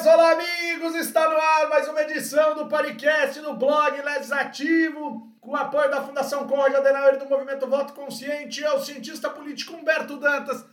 olá amigos, está no ar mais uma edição do podcast do blog Legislativo, com o apoio da Fundação Conrad Adenauer e do Movimento Voto Consciente, eu, cientista político Humberto Dantas,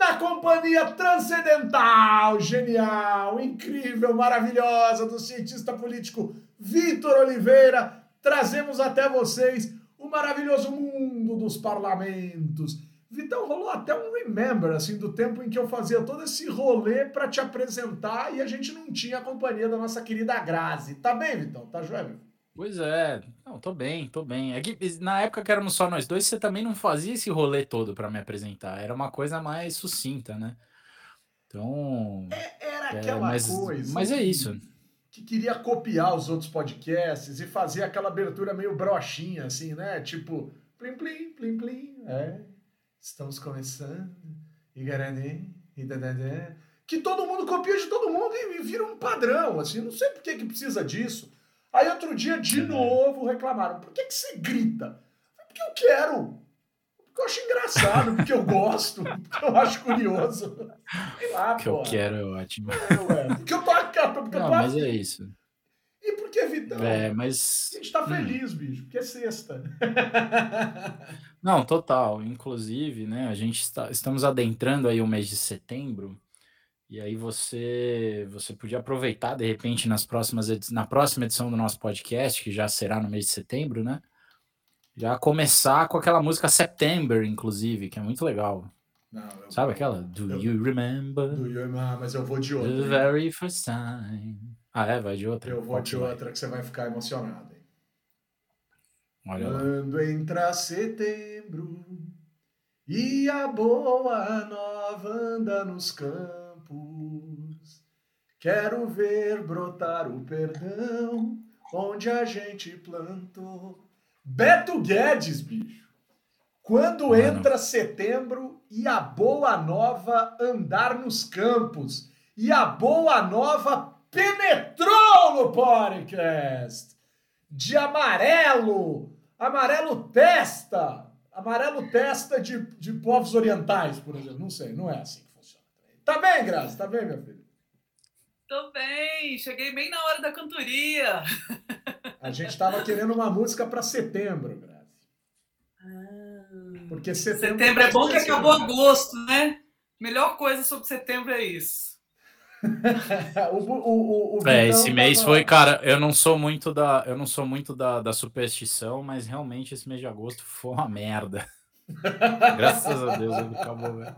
na companhia transcendental, genial, incrível, maravilhosa do cientista político Vitor Oliveira, trazemos até vocês o maravilhoso mundo dos parlamentos Vitão, rolou até um remember, assim, do tempo em que eu fazia todo esse rolê para te apresentar e a gente não tinha a companhia da nossa querida Grazi. Tá bem, Vitão? Tá joia, Pois é, não, tô bem, tô bem. É que na época que éramos só nós dois, você também não fazia esse rolê todo para me apresentar. Era uma coisa mais sucinta, né? Então. É, era é, aquela mas, coisa. Mas é isso. Que queria copiar os outros podcasts e fazer aquela abertura meio brochinha, assim, né? Tipo, plim, plim, plim, plim. É, Estamos começando. E garanê, e. Que todo mundo copia de todo mundo e vira um padrão, assim. Não sei por que, que precisa disso. Aí outro dia, de uhum. novo, reclamaram. Por que, que você grita? Porque eu quero. Porque eu acho engraçado, porque eu gosto, porque eu acho curioso. Sei lá, que eu quero é ótimo. É, ué. Porque eu tô aqui, porque Não, eu tô mas é isso. E por que, Vitão? É, mas... A gente tá hum. feliz, hum. bicho, porque é sexta. Não, total. Inclusive, né, a gente está, estamos adentrando aí o mês de setembro, e aí você você podia aproveitar, de repente, nas próximas na próxima edição do nosso podcast, que já será no mês de setembro, né? Já começar com aquela música September, inclusive, que é muito legal. Não, Sabe vou, aquela? Do eu, you remember? Do you remember? Mas eu vou de outra. The very first time. Ah, é? Vai de outra? Eu vou de outra que você vai ficar emocionado. Olha lá. Quando entra setembro e a boa nova anda nos campos, quero ver brotar o perdão onde a gente plantou. Beto Guedes, bicho. Quando Mano. entra setembro e a boa nova andar nos campos e a boa nova penetrou no podcast de amarelo Amarelo testa. Amarelo testa de, de povos orientais, por exemplo. Não sei, não é assim que funciona. Tá bem, Graça? Tá bem, minha filha? Tô bem, cheguei bem na hora da cantoria. A gente tava querendo uma música para setembro, Graça. Ah, Porque setembro. Setembro é bom que acabou agosto, né? Melhor coisa sobre setembro é isso. O, o, o, é, esse mês foi, cara, eu não sou muito da, eu não sou muito da, da superstição, mas realmente esse mês de agosto foi uma merda. Graças a Deus ele acabou, velho.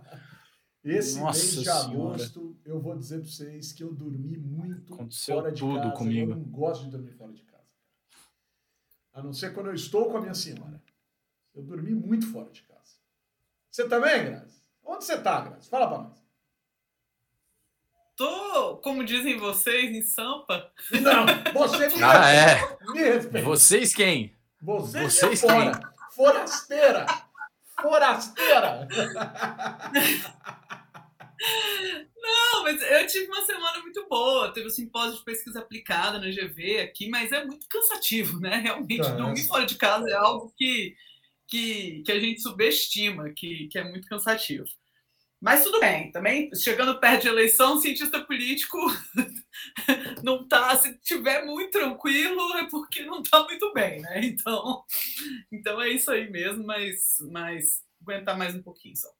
Esse Nossa mês de agosto, eu vou dizer para vocês que eu dormi muito Aconteceu fora de tudo casa. Comigo. Eu não gosto de dormir fora de casa. A não ser quando eu estou com a minha senhora. Eu dormi muito fora de casa. Você também, Grazi? Onde você está, Grazi? Fala para nós tô, como dizem vocês, em Sampa. Não, você me, ah, é. me respeita. Vocês quem? Vocês, vocês quem? Forasteira! Forasteira! Não, mas eu tive uma semana muito boa. Teve o um simpósio de pesquisa aplicada na GV aqui, mas é muito cansativo, né? Realmente, Cansa. dormir fora de casa é algo que, que, que a gente subestima, que, que é muito cansativo. Mas tudo bem, também chegando perto de eleição, cientista político não tá, se tiver muito tranquilo é porque não tá muito bem, né? Então, então é isso aí mesmo, mas, mas aguentar mais um pouquinho só.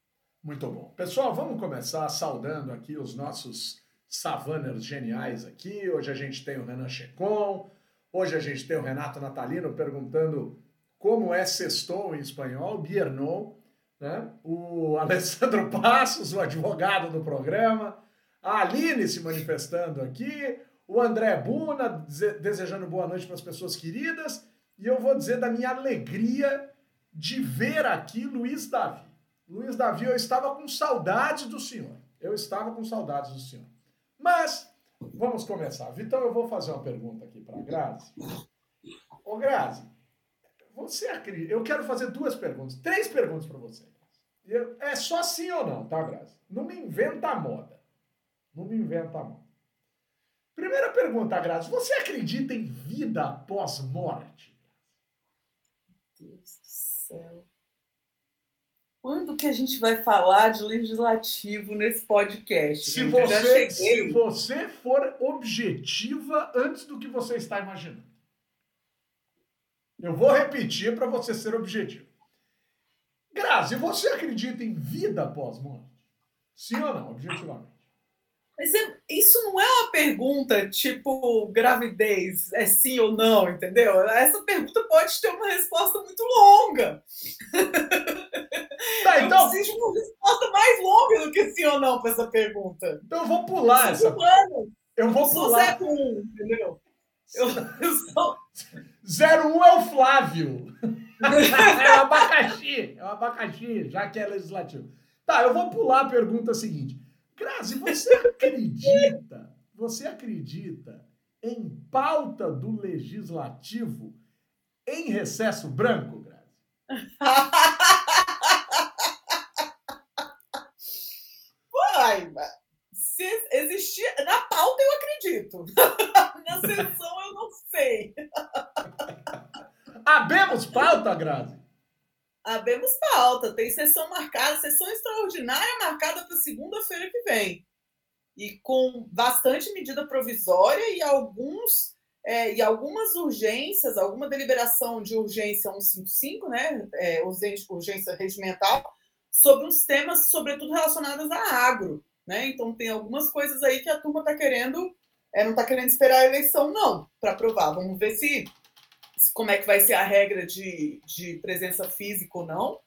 Muito bom. Pessoal, vamos começar saudando aqui os nossos savaners geniais aqui. Hoje a gente tem o Renan Checon, hoje a gente tem o Renato Natalino perguntando como é sextou em espanhol, Biernon né? o Alessandro Passos, o advogado do programa, a Aline se manifestando aqui, o André Buna desejando boa noite para as pessoas queridas, e eu vou dizer da minha alegria de ver aqui Luiz Davi. Luiz Davi, eu estava com saudades do senhor. Eu estava com saudades do senhor. Mas, vamos começar. Vitão, eu vou fazer uma pergunta aqui para a Grazi. Ô, Grazi, você acredita? Eu quero fazer duas perguntas, três perguntas para você. É só sim ou não, tá, Grazi? Não me inventa a moda. Não me inventa a moda. Primeira pergunta, Grazi. Você acredita em vida após morte? Deus do céu. quando que a gente vai falar de legislativo nesse podcast? Se você, se você for objetiva antes do que você está imaginando. Eu vou repetir para você ser objetivo. Grazi, você acredita em vida após morte? Sim ou não, objetivamente? Mas é, isso não é uma pergunta tipo gravidez, é sim ou não, entendeu? Essa pergunta pode ter uma resposta muito longa. Tá, então... Eu preciso de uma resposta mais longa do que sim ou não para essa pergunta. Então eu vou pular essa. Humano. Eu vou eu pular. Sou 01, entendeu? Eu, eu sou. 01 é o Flávio. é o abacaxi. É o abacaxi, já que é legislativo. Tá, eu vou pular a pergunta seguinte. Grazi, você acredita, você acredita em pauta do legislativo em recesso branco, Grazi? Uai, se existir na pauta eu acredito. Na sessão eu sei. Abemos pauta, Grazi? Abemos pauta. Tem sessão marcada, sessão extraordinária marcada para segunda-feira que vem. E com bastante medida provisória e alguns é, e algumas urgências, alguma deliberação de urgência 155, né, é, urgência regimental, sobre uns temas, sobretudo relacionados a agro. Né? Então, tem algumas coisas aí que a turma está querendo, é, não está querendo esperar a eleição, não, para aprovar. Vamos ver se como é que vai ser a regra de, de presença física ou não.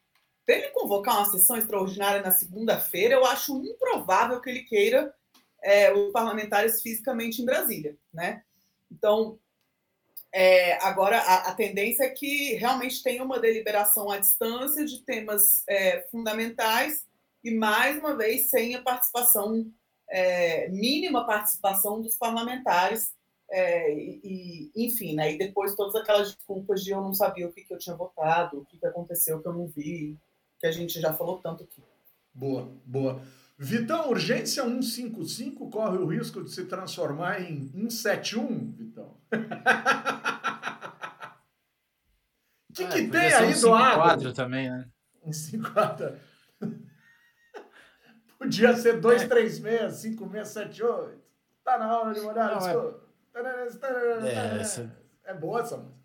Para ele convocar uma sessão extraordinária na segunda-feira, eu acho improvável que ele queira é, os parlamentares fisicamente em Brasília. Né? Então, é, agora a, a, tendência é que realmente tenha uma deliberação à distância de temas é, fundamentais e, mais uma vez, sem a participação, é, mínima participação dos parlamentares é, e, enfim, né? E depois todas aquelas desculpas de eu não sabia o que, que eu tinha votado, o que, que aconteceu que eu não vi, que a gente já falou tanto aqui. Boa, boa. Vitão, urgência 155 corre o risco de se transformar em 171, Vitão. O que, é, que tem aí do agro? também, né? 154. Podia ser 236, 5678. Tá na hora de mudar, não, desculpa. É... É, essa... é boa essa música.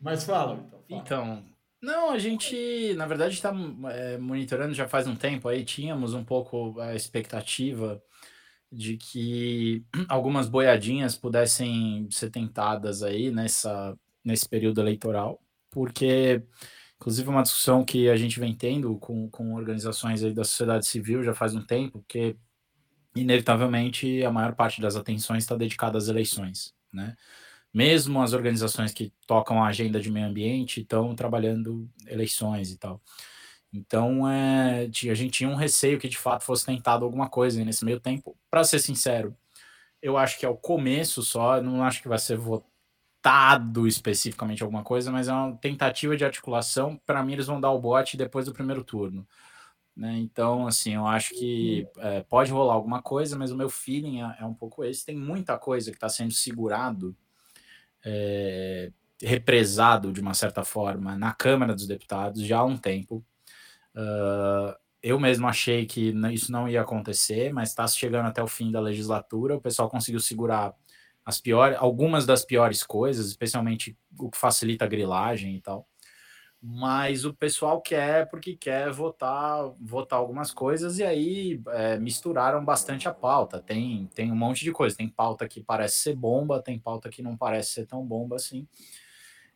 Mas fala, então. Fala. Então, não, a gente, na verdade, está é, monitorando já faz um tempo aí, tínhamos um pouco a expectativa de que algumas boiadinhas pudessem ser tentadas aí nessa, nesse período eleitoral, porque, inclusive, uma discussão que a gente vem tendo com, com organizações aí da sociedade civil já faz um tempo, porque inevitavelmente a maior parte das atenções está dedicada às eleições, né? Mesmo as organizações que tocam a agenda de meio ambiente estão trabalhando eleições e tal. Então, é, a gente tinha um receio que de fato fosse tentado alguma coisa nesse meio tempo. Para ser sincero, eu acho que é o começo só, não acho que vai ser especificamente alguma coisa, mas é uma tentativa de articulação. Para mim, eles vão dar o bote depois do primeiro turno. Né? Então, assim, eu acho que é, pode rolar alguma coisa, mas o meu feeling é, é um pouco esse. Tem muita coisa que está sendo segurado, é, represado de uma certa forma na Câmara dos Deputados já há um tempo. Uh, eu mesmo achei que isso não ia acontecer, mas está chegando até o fim da legislatura. O pessoal conseguiu segurar as piores, algumas das piores coisas, especialmente o que facilita a grilagem e tal mas o pessoal quer porque quer votar votar algumas coisas e aí é, misturaram bastante a pauta. Tem, tem um monte de coisa. Tem pauta que parece ser bomba, tem pauta que não parece ser tão bomba assim.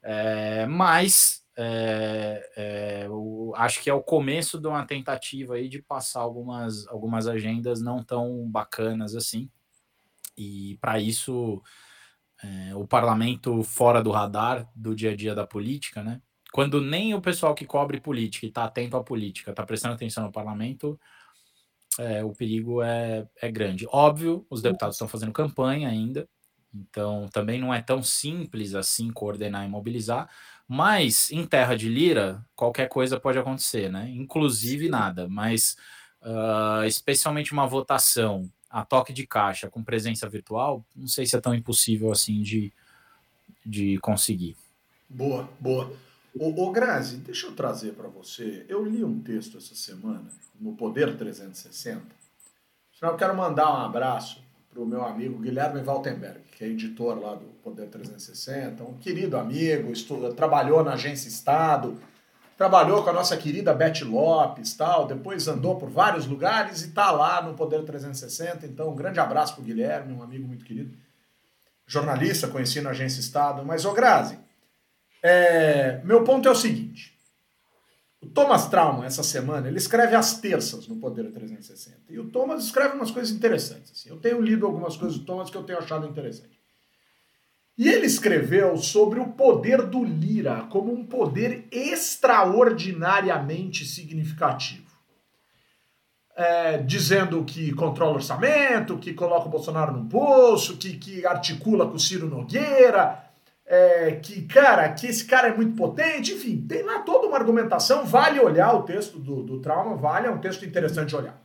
É, mas é, é eu acho que é o começo de uma tentativa aí de passar algumas, algumas agendas não tão bacanas assim. E para isso, é, o parlamento fora do radar do dia a dia da política, né? quando nem o pessoal que cobre política e está atento à política está prestando atenção no parlamento, é, o perigo é, é grande. Óbvio, os deputados estão fazendo campanha ainda, então também não é tão simples assim coordenar e mobilizar, mas em terra de lira, qualquer coisa pode acontecer, né? Inclusive nada, mas uh, especialmente uma votação a toque de caixa com presença virtual, não sei se é tão impossível assim de, de conseguir. Boa, boa. Ô, ô Grazi, deixa eu trazer para você. Eu li um texto essa semana no Poder 360. Eu quero mandar um abraço para o meu amigo Guilherme Waltenberg, que é editor lá do Poder 360, um querido amigo, estuda, trabalhou na Agência Estado, trabalhou com a nossa querida Beth Lopes, tal, depois andou por vários lugares e está lá no Poder 360. Então, um grande abraço para o Guilherme, um amigo muito querido. Jornalista, conheci na Agência Estado. Mas, ô Grazi, é, meu ponto é o seguinte. O Thomas Trauma, essa semana, ele escreve às terças no Poder 360. E o Thomas escreve umas coisas interessantes. Assim. Eu tenho lido algumas coisas do Thomas que eu tenho achado interessante. E ele escreveu sobre o poder do Lira como um poder extraordinariamente significativo. É, dizendo que controla o orçamento, que coloca o Bolsonaro no bolso, que, que articula com o Ciro Nogueira, é, que, cara, que esse cara é muito potente, enfim, tem lá toda uma argumentação, vale olhar o texto do, do Trauma, vale, é um texto interessante de olhar.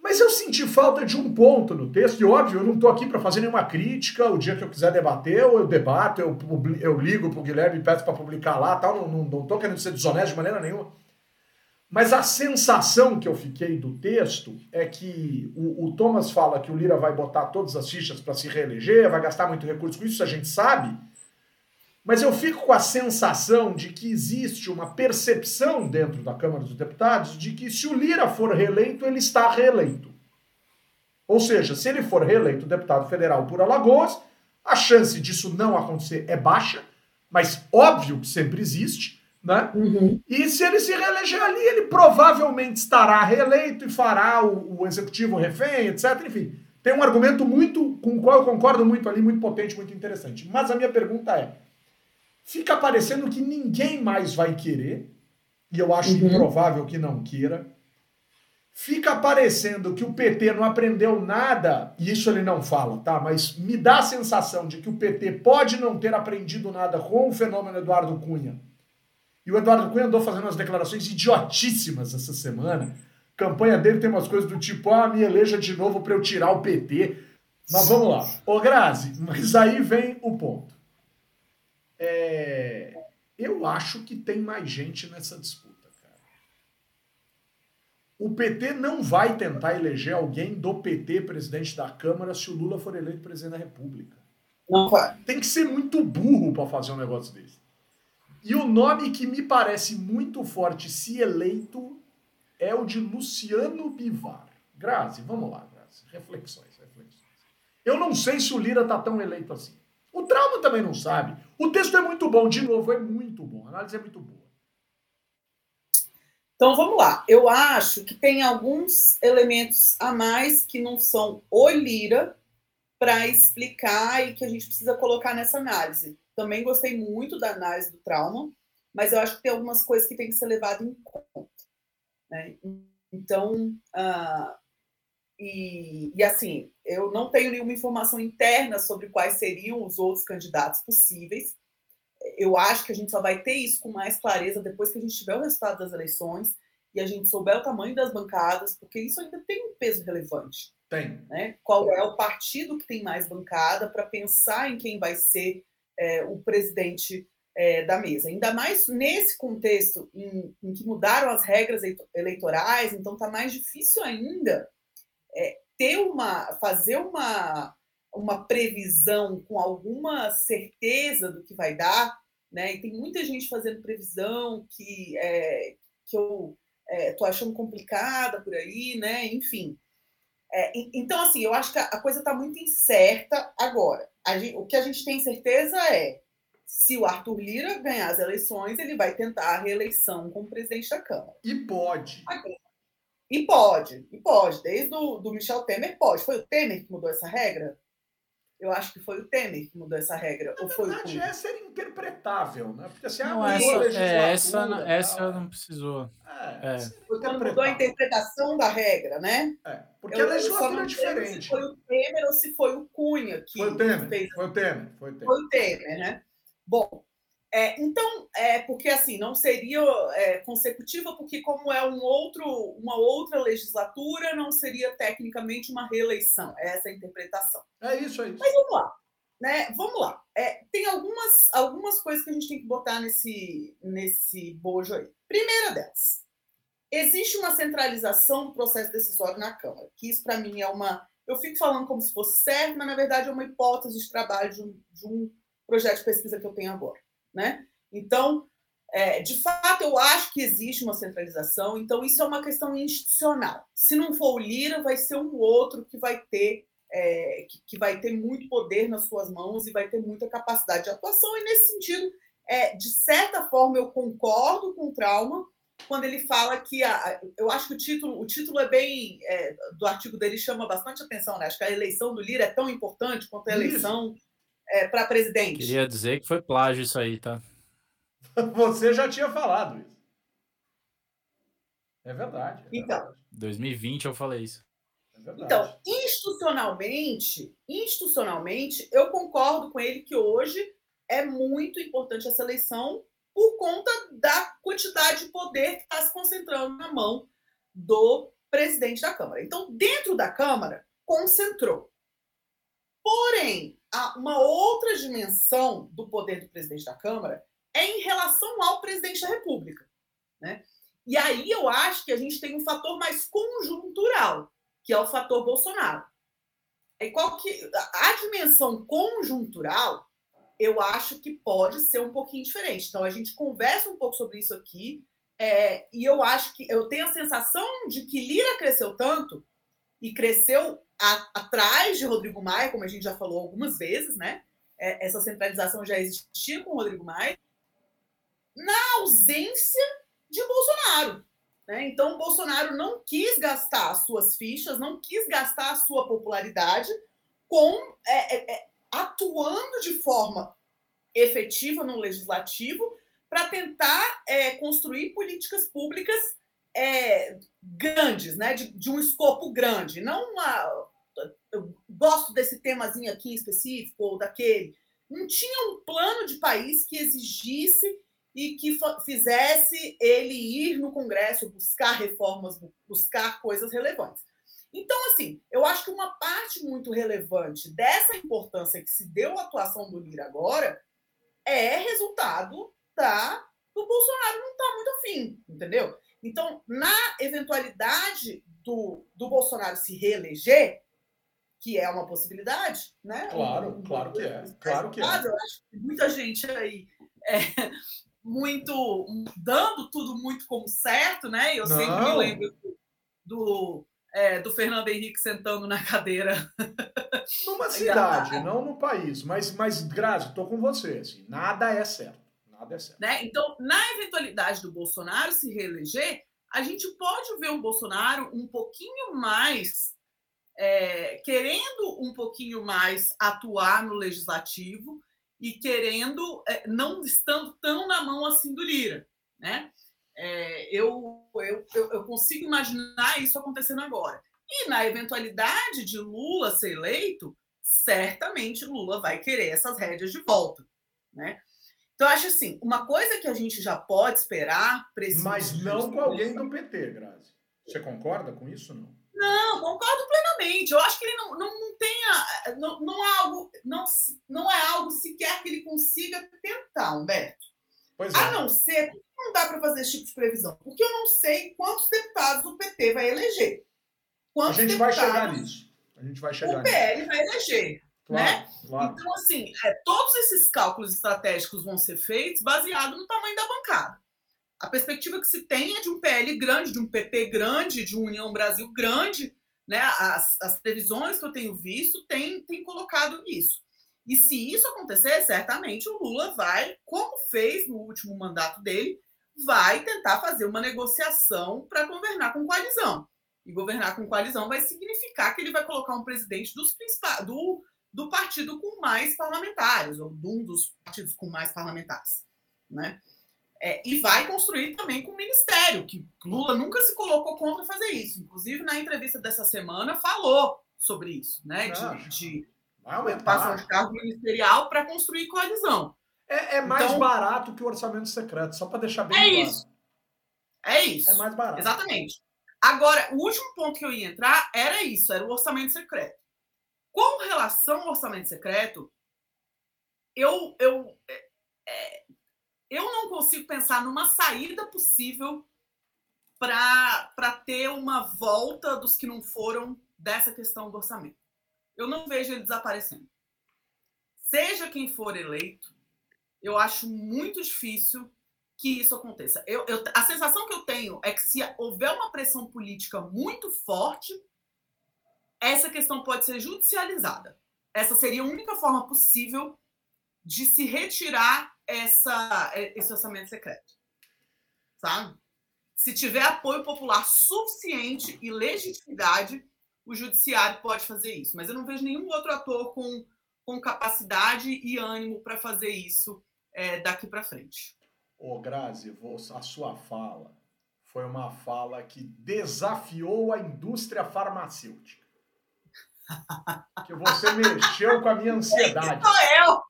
Mas eu senti falta de um ponto no texto, e óbvio, eu não estou aqui para fazer nenhuma crítica. O dia que eu quiser debater, eu debato, eu, eu ligo para o Guilherme e peço para publicar lá, tal. Não estou querendo ser desonesto de maneira nenhuma. Mas a sensação que eu fiquei do texto é que o, o Thomas fala que o Lira vai botar todas as fichas para se reeleger, vai gastar muito recurso com isso, a gente sabe. Mas eu fico com a sensação de que existe uma percepção dentro da Câmara dos Deputados de que se o Lira for reeleito, ele está reeleito. Ou seja, se ele for reeleito deputado federal por Alagoas, a chance disso não acontecer é baixa, mas óbvio que sempre existe, né? Uhum. E se ele se reeleger ali, ele provavelmente estará reeleito e fará o, o executivo refém, etc. Enfim, tem um argumento muito com o qual eu concordo muito ali, muito potente, muito interessante. Mas a minha pergunta é: fica parecendo que ninguém mais vai querer, e eu acho uhum. improvável que não queira. Fica parecendo que o PT não aprendeu nada, e isso ele não fala, tá? Mas me dá a sensação de que o PT pode não ter aprendido nada com o fenômeno Eduardo Cunha. E o Eduardo Cunha andou fazendo umas declarações idiotíssimas essa semana. A campanha dele tem umas coisas do tipo: ah, me eleja de novo para eu tirar o PT. Mas vamos lá. Ô Grazi, mas aí vem o ponto é, eu acho que tem mais gente nessa disputa, cara. O PT não vai tentar eleger alguém do PT presidente da Câmara se o Lula for eleito presidente da República. Não vai. Tem que ser muito burro para fazer um negócio desse. E o nome que me parece muito forte, se eleito, é o de Luciano Bivar. Grazi, vamos lá, Grazi. Reflexões, reflexões. Eu não sei se o Lira tá tão eleito assim. O trauma também não sabe. O texto é muito bom, de novo, é muito bom. A análise é muito boa. Então vamos lá. Eu acho que tem alguns elementos a mais que não são o Lira para explicar e que a gente precisa colocar nessa análise. Também gostei muito da análise do trauma, mas eu acho que tem algumas coisas que tem que ser levado em conta. Né? Então, uh, e, e, assim, eu não tenho nenhuma informação interna sobre quais seriam os outros candidatos possíveis. Eu acho que a gente só vai ter isso com mais clareza depois que a gente tiver o resultado das eleições e a gente souber o tamanho das bancadas, porque isso ainda tem um peso relevante. Tem. Né? Qual é o partido que tem mais bancada para pensar em quem vai ser é, o presidente é, da mesa. Ainda mais nesse contexto em, em que mudaram as regras eleitorais, então está mais difícil ainda é, ter uma, fazer uma, uma previsão com alguma certeza do que vai dar, né? E tem muita gente fazendo previsão que, é, que eu estou é, achando complicada por aí, né? Enfim. É, então, assim, eu acho que a coisa está muito incerta agora. Gente, o que a gente tem certeza é se o Arthur Lira ganhar as eleições, ele vai tentar a reeleição como presidente da Câmara. E pode. Agora, e pode, e pode. Desde o do Michel Temer, pode. Foi o Temer que mudou essa regra? Eu acho que foi o Temer que mudou essa regra. Na ou foi verdade, o é ser interpretável, né? Porque assim, não, essa, é, essa, não, essa não precisou. É, é. mudou a interpretação da regra, né? É, porque eu, a legislatura é diferente. Se foi o Temer ou se foi o Cunha que foi o Temer, fez. Foi o Temer, foi o Temer. Foi o Temer, né? Bom, é, então, é porque assim não seria é, consecutiva, porque como é um outro, uma outra legislatura, não seria tecnicamente uma reeleição. É essa a interpretação. É isso, é isso. Mas vamos lá. né, vamos lá. É, tem algumas, algumas coisas que a gente tem que botar nesse, nesse bojo aí. Primeira delas, existe uma centralização do processo decisório na Câmara, que isso para mim é uma. Eu fico falando como se fosse certo, mas na verdade é uma hipótese de trabalho de um, de um projeto de pesquisa que eu tenho agora. Né? Então, é, de fato, eu acho que existe uma centralização, então isso é uma questão institucional. Se não for o Lira, vai ser um outro que vai ter é, que, que, vai ter muito poder nas suas mãos e vai ter muita capacidade de atuação. E nesse sentido, é, de certa forma, eu concordo com o Trauma quando ele fala que a, eu acho que o título, o título é bem é, do artigo dele chama bastante atenção, né? Acho que a eleição do Lira é tão importante quanto a eleição é, para presidente. Queria dizer que foi plágio isso aí, tá? Você já tinha falado isso. É verdade. É então, verdade. 2020 eu falei isso. É então, institucionalmente, institucionalmente, eu concordo com ele que hoje é muito importante essa eleição por conta da quantidade de poder que está se concentrando na mão do presidente da Câmara. Então, dentro da Câmara, concentrou. Porém, uma outra dimensão do poder do presidente da Câmara é em relação ao presidente da República. Né? E aí eu acho que a gente tem um fator mais conjuntural, que é o fator Bolsonaro. E qual que, a dimensão conjuntural, eu acho que pode ser um pouquinho diferente. Então a gente conversa um pouco sobre isso aqui, é, e eu acho que eu tenho a sensação de que Lira cresceu tanto e cresceu a, atrás de Rodrigo Maia, como a gente já falou algumas vezes, né? É, essa centralização já existia com Rodrigo Maia, na ausência de Bolsonaro. Né? Então, Bolsonaro não quis gastar as suas fichas, não quis gastar a sua popularidade com é, é, é atuando de forma efetiva no legislativo para tentar é, construir políticas públicas é, grandes, né? De, de, um escopo grande, não uma. Eu gosto desse temazinho aqui específico ou daquele. Não tinha um plano de país que exigisse e que fizesse ele ir no Congresso buscar reformas, buscar coisas relevantes. Então, assim, eu acho que uma parte muito relevante dessa importância que se deu à atuação do Lira agora é resultado da do Bolsonaro não estar tá muito afim, entendeu? Então, na eventualidade do, do Bolsonaro se reeleger, que é uma possibilidade, né? Claro, claro que é. Claro que é. Eu acho que muita gente aí é, muito dando tudo muito como certo, né? Eu não. sempre me lembro do, é, do Fernando Henrique sentando na cadeira. Numa cidade, não no país. Mas, mas Grazi, estou com você. Assim, nada é certo. Certo. Né? Então, na eventualidade do Bolsonaro se reeleger, a gente pode ver um Bolsonaro um pouquinho mais. É, querendo um pouquinho mais atuar no legislativo, e querendo, é, não estando tão na mão assim do Lira, né? É, eu, eu, eu consigo imaginar isso acontecendo agora. E na eventualidade de Lula ser eleito, certamente Lula vai querer essas rédeas de volta, né? Então, acho assim, uma coisa que a gente já pode esperar... Mas não com alguém do PT, Grazi. Você concorda com isso, não? Não, concordo plenamente. Eu acho que ele não, não, não tenha. Não, não, é algo, não, não é algo sequer que ele consiga tentar, Humberto. Pois é. A não ser que não dá para fazer esse tipo de previsão. Porque eu não sei quantos deputados o PT vai eleger. Quantos a gente vai chegar nisso. A gente vai chegar o PL nisso. vai eleger. Claro, né? Claro. Então, assim, é, todos esses cálculos estratégicos vão ser feitos baseado no tamanho da bancada a perspectiva que se tem é de um PL grande, de um PP grande, de um União Brasil grande, né? As, as previsões que eu tenho visto têm, têm colocado isso. E se isso acontecer, certamente o Lula vai, como fez no último mandato dele, vai tentar fazer uma negociação para governar com coalizão. E governar com coalizão vai significar que ele vai colocar um presidente dos do, do partido com mais parlamentares, ou de um dos partidos com mais parlamentares. Né? É, e vai construir também com o ministério, que Lula nunca se colocou contra fazer isso. Inclusive, na entrevista dessa semana, falou sobre isso, né? De, de ocupação de cargo ministerial para construir coalizão. É, é mais então, barato que o orçamento secreto, só para deixar bem é claro. Isso. É isso. É mais barato. Exatamente. Agora, o último ponto que eu ia entrar era isso, era o orçamento secreto. Com relação ao orçamento secreto, eu, eu, é, é, eu não consigo pensar numa saída possível para ter uma volta dos que não foram dessa questão do orçamento. Eu não vejo ele desaparecendo. Seja quem for eleito, eu acho muito difícil que isso aconteça. Eu, eu, a sensação que eu tenho é que se houver uma pressão política muito forte, essa questão pode ser judicializada. Essa seria a única forma possível de se retirar essa, esse orçamento secreto. Sabe? Se tiver apoio popular suficiente e legitimidade, o judiciário pode fazer isso. Mas eu não vejo nenhum outro ator com, com capacidade e ânimo para fazer isso é, daqui para frente. Ô, Grazi, a sua fala foi uma fala que desafiou a indústria farmacêutica. Que você mexeu com a minha ansiedade. Sou eu!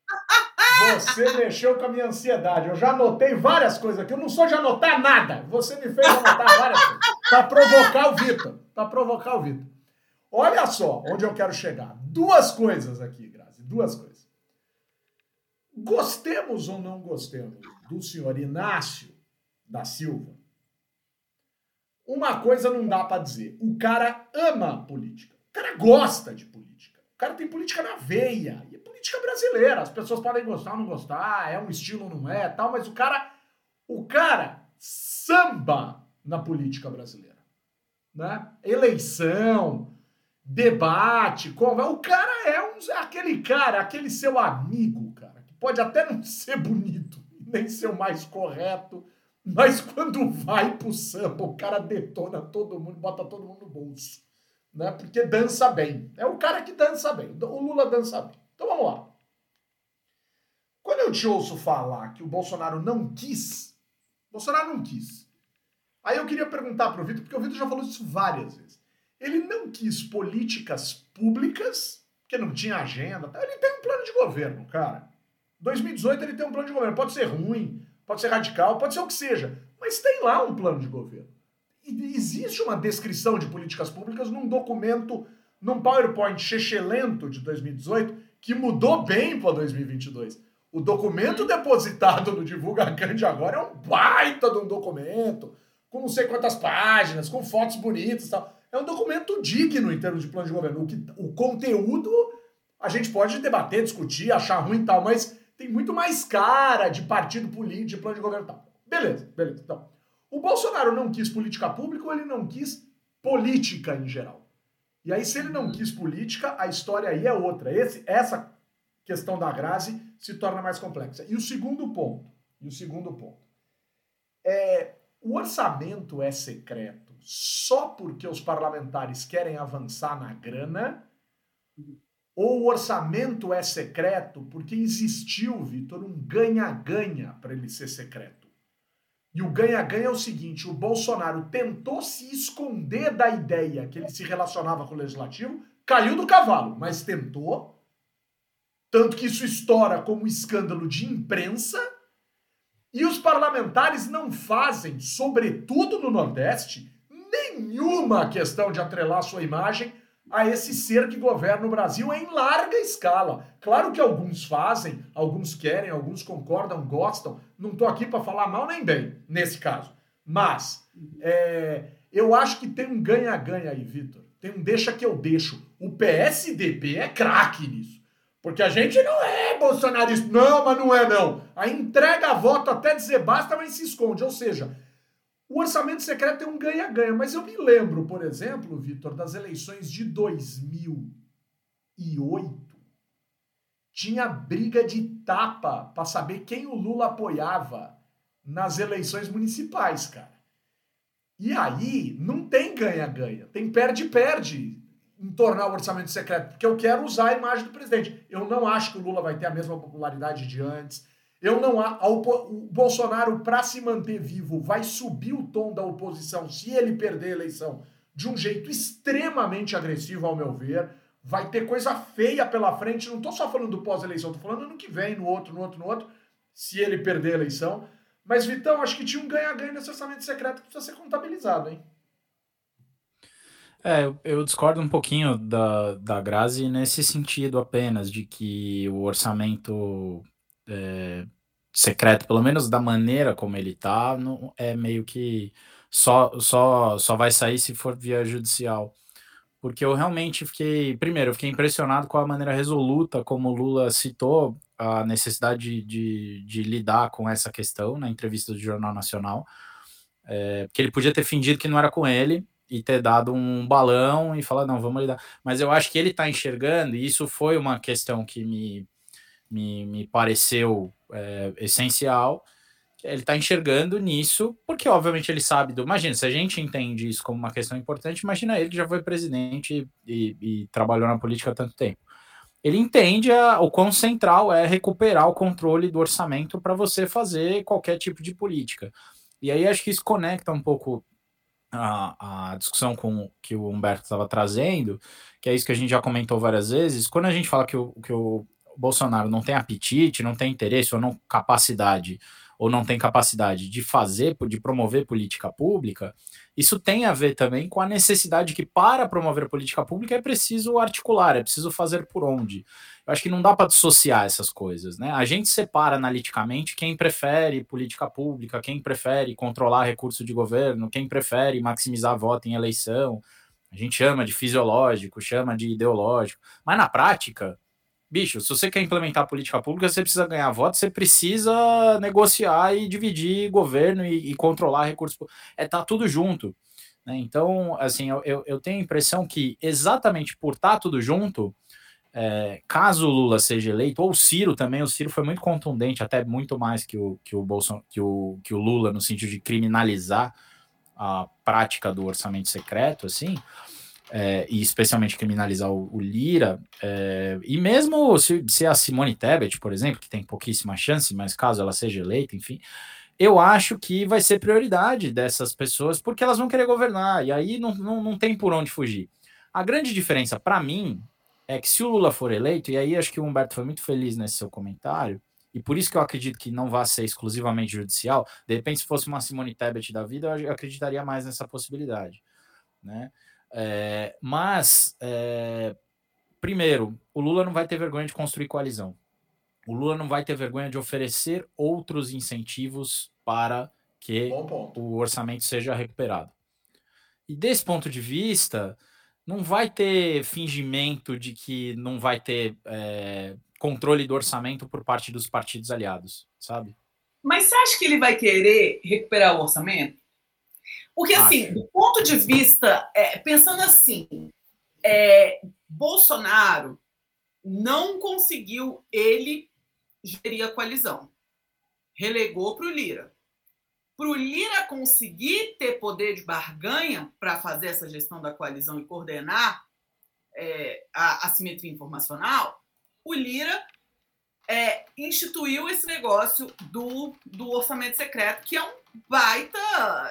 Você mexeu com a minha ansiedade. Eu já anotei várias coisas aqui. Eu não sou de anotar nada. Você me fez anotar várias coisas. Para provocar o Vitor. Para provocar o Vitor. Olha só onde eu quero chegar. Duas coisas aqui, Grazi. Duas coisas. Gostemos ou não gostemos do senhor Inácio da Silva, uma coisa não dá para dizer. O cara ama política. Cara gosta de política. O cara tem política na veia. E é política brasileira. As pessoas podem gostar ou não gostar, é um estilo ou não é, tal, mas o cara o cara samba na política brasileira, né? Eleição, debate, conversa. O cara é um, aquele cara, aquele seu amigo, cara, que pode até não ser bonito, nem ser o mais correto, mas quando vai pro samba, o cara detona todo mundo, bota todo mundo no bolso. Né? Porque dança bem. É o cara que dança bem. O Lula dança bem. Então vamos lá. Quando eu te ouço falar que o Bolsonaro não quis, Bolsonaro não quis. Aí eu queria perguntar para o Vitor, porque o Vitor já falou isso várias vezes. Ele não quis políticas públicas, porque não tinha agenda. Ele tem um plano de governo, cara. 2018 ele tem um plano de governo. Pode ser ruim, pode ser radical, pode ser o que seja. Mas tem lá um plano de governo. Existe uma descrição de políticas públicas num documento, num PowerPoint chechelento de 2018, que mudou bem para 2022. O documento depositado no Divulga Cande agora é um baita de um documento, com não sei quantas páginas, com fotos bonitas e tal. É um documento digno em termos de plano de governo. O, que, o conteúdo a gente pode debater, discutir, achar ruim e tal, mas tem muito mais cara de partido político, de plano de governo e tal. Beleza, beleza. Então, o Bolsonaro não quis política pública ou ele não quis política em geral? E aí, se ele não quis política, a história aí é outra. Esse, essa questão da Grazi se torna mais complexa. E o segundo ponto, e o segundo ponto, é o orçamento é secreto só porque os parlamentares querem avançar na grana ou o orçamento é secreto porque existiu, Vitor, um ganha-ganha para ele ser secreto. E o ganha-ganha é o seguinte: o Bolsonaro tentou se esconder da ideia que ele se relacionava com o legislativo, caiu do cavalo, mas tentou. Tanto que isso estoura como escândalo de imprensa. E os parlamentares não fazem, sobretudo no Nordeste, nenhuma questão de atrelar sua imagem a esse ser que governa o Brasil em larga escala. Claro que alguns fazem, alguns querem, alguns concordam, gostam. Não estou aqui para falar mal nem bem, nesse caso. Mas é, eu acho que tem um ganha-ganha aí, Vitor. Tem um deixa que eu deixo. O PSDB é craque nisso. Porque a gente não é bolsonarista. Não, mas não é não. A entrega a voto até dizer basta, mas se esconde. Ou seja, o orçamento secreto é um ganha-ganha, mas eu me lembro, por exemplo, Vitor, das eleições de 2008. Tinha briga de tapa para saber quem o Lula apoiava nas eleições municipais, cara. E aí não tem ganha-ganha, tem perde-perde em tornar o orçamento secreto, porque eu quero usar a imagem do presidente. Eu não acho que o Lula vai ter a mesma popularidade de antes. Eu não há. o Bolsonaro, para se manter vivo, vai subir o tom da oposição se ele perder a eleição de um jeito extremamente agressivo, ao meu ver. Vai ter coisa feia pela frente. Não estou só falando do pós-eleição, estou falando no que vem, no outro, no outro, no outro, se ele perder a eleição. Mas, Vitão, acho que tinha um ganha-ganha nesse orçamento secreto que precisa ser contabilizado, hein? É, eu discordo um pouquinho da, da Grazi nesse sentido apenas, de que o orçamento é, secreto, pelo menos da maneira como ele tá, não, é meio que só, só, só vai sair se for via judicial. Porque eu realmente fiquei, primeiro, eu fiquei impressionado com a maneira resoluta como o Lula citou a necessidade de, de, de lidar com essa questão na entrevista do Jornal Nacional, é, que ele podia ter fingido que não era com ele e ter dado um balão e falar, não, vamos lidar. Mas eu acho que ele está enxergando, e isso foi uma questão que me, me, me pareceu é, essencial, ele está enxergando nisso, porque obviamente ele sabe do. Imagina, se a gente entende isso como uma questão importante, imagina ele que já foi presidente e, e trabalhou na política há tanto tempo. Ele entende a, o quão central é recuperar o controle do orçamento para você fazer qualquer tipo de política. E aí acho que isso conecta um pouco a, a discussão com que o Humberto estava trazendo, que é isso que a gente já comentou várias vezes. Quando a gente fala que o, que o Bolsonaro não tem apetite, não tem interesse ou não capacidade ou não tem capacidade de fazer, de promover política pública, isso tem a ver também com a necessidade que, para promover política pública, é preciso articular, é preciso fazer por onde. Eu acho que não dá para dissociar essas coisas. Né? A gente separa analiticamente quem prefere política pública, quem prefere controlar recurso de governo, quem prefere maximizar voto em eleição. A gente chama de fisiológico, chama de ideológico. Mas na prática, bicho, se você quer implementar política pública, você precisa ganhar votos, você precisa negociar e dividir governo e, e controlar recursos. É tá tudo junto. Né? Então, assim, eu, eu tenho a impressão que exatamente por estar tá tudo junto, é, caso o Lula seja eleito, ou o Ciro também, o Ciro foi muito contundente, até muito mais que o, que o, Bolson, que o, que o Lula, no sentido de criminalizar a prática do orçamento secreto, assim, é, e especialmente criminalizar o, o Lira, é, e mesmo se, se, a Simone Tebet, por exemplo, que tem pouquíssima chance, mas caso ela seja eleita, enfim, eu acho que vai ser prioridade dessas pessoas, porque elas vão querer governar, e aí não, não, não tem por onde fugir. A grande diferença, para mim, é que se o Lula for eleito, e aí acho que o Humberto foi muito feliz nesse seu comentário, e por isso que eu acredito que não vai ser exclusivamente judicial, de repente, se fosse uma Simone Tebet da vida, eu acreditaria mais nessa possibilidade, né? É, mas, é, primeiro, o Lula não vai ter vergonha de construir coalizão. O Lula não vai ter vergonha de oferecer outros incentivos para que o orçamento seja recuperado. E desse ponto de vista, não vai ter fingimento de que não vai ter é, controle do orçamento por parte dos partidos aliados, sabe? Mas você acha que ele vai querer recuperar o orçamento? Porque, assim, do ponto de vista, é, pensando assim, é, Bolsonaro não conseguiu ele gerir a coalizão. Relegou para o Lira. Para o Lira conseguir ter poder de barganha para fazer essa gestão da coalizão e coordenar é, a assimetria informacional, o Lira é, instituiu esse negócio do, do orçamento secreto, que é um baita,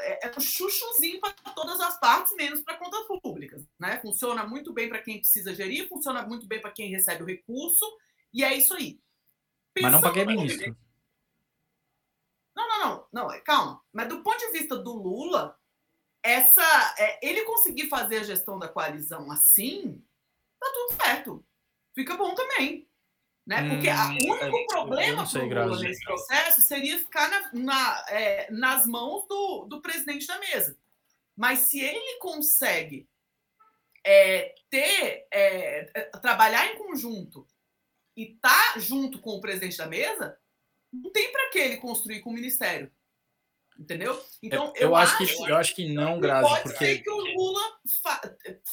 é, é um chuchuzinho para todas as partes, menos para contas públicas. Né? Funciona muito bem para quem precisa gerir, funciona muito bem para quem recebe o recurso, e é isso aí. Pensando Mas não paguei ministro. Não, não, não, não, é, calma. Mas do ponto de vista do Lula, essa, é, ele conseguir fazer a gestão da coalizão assim, tá tudo certo. Fica bom também. Né? Porque hum, o único é, problema para Lula nesse processo seria ficar na, na, é, nas mãos do, do presidente da mesa. Mas se ele consegue é, ter, é, é trabalhar em conjunto e estar tá junto com o presidente da mesa, não tem para que ele construir com o ministério. Entendeu? Então, eu, eu acho, acho, que eu acho que não, Grazi, pode porque ser que o Lula fa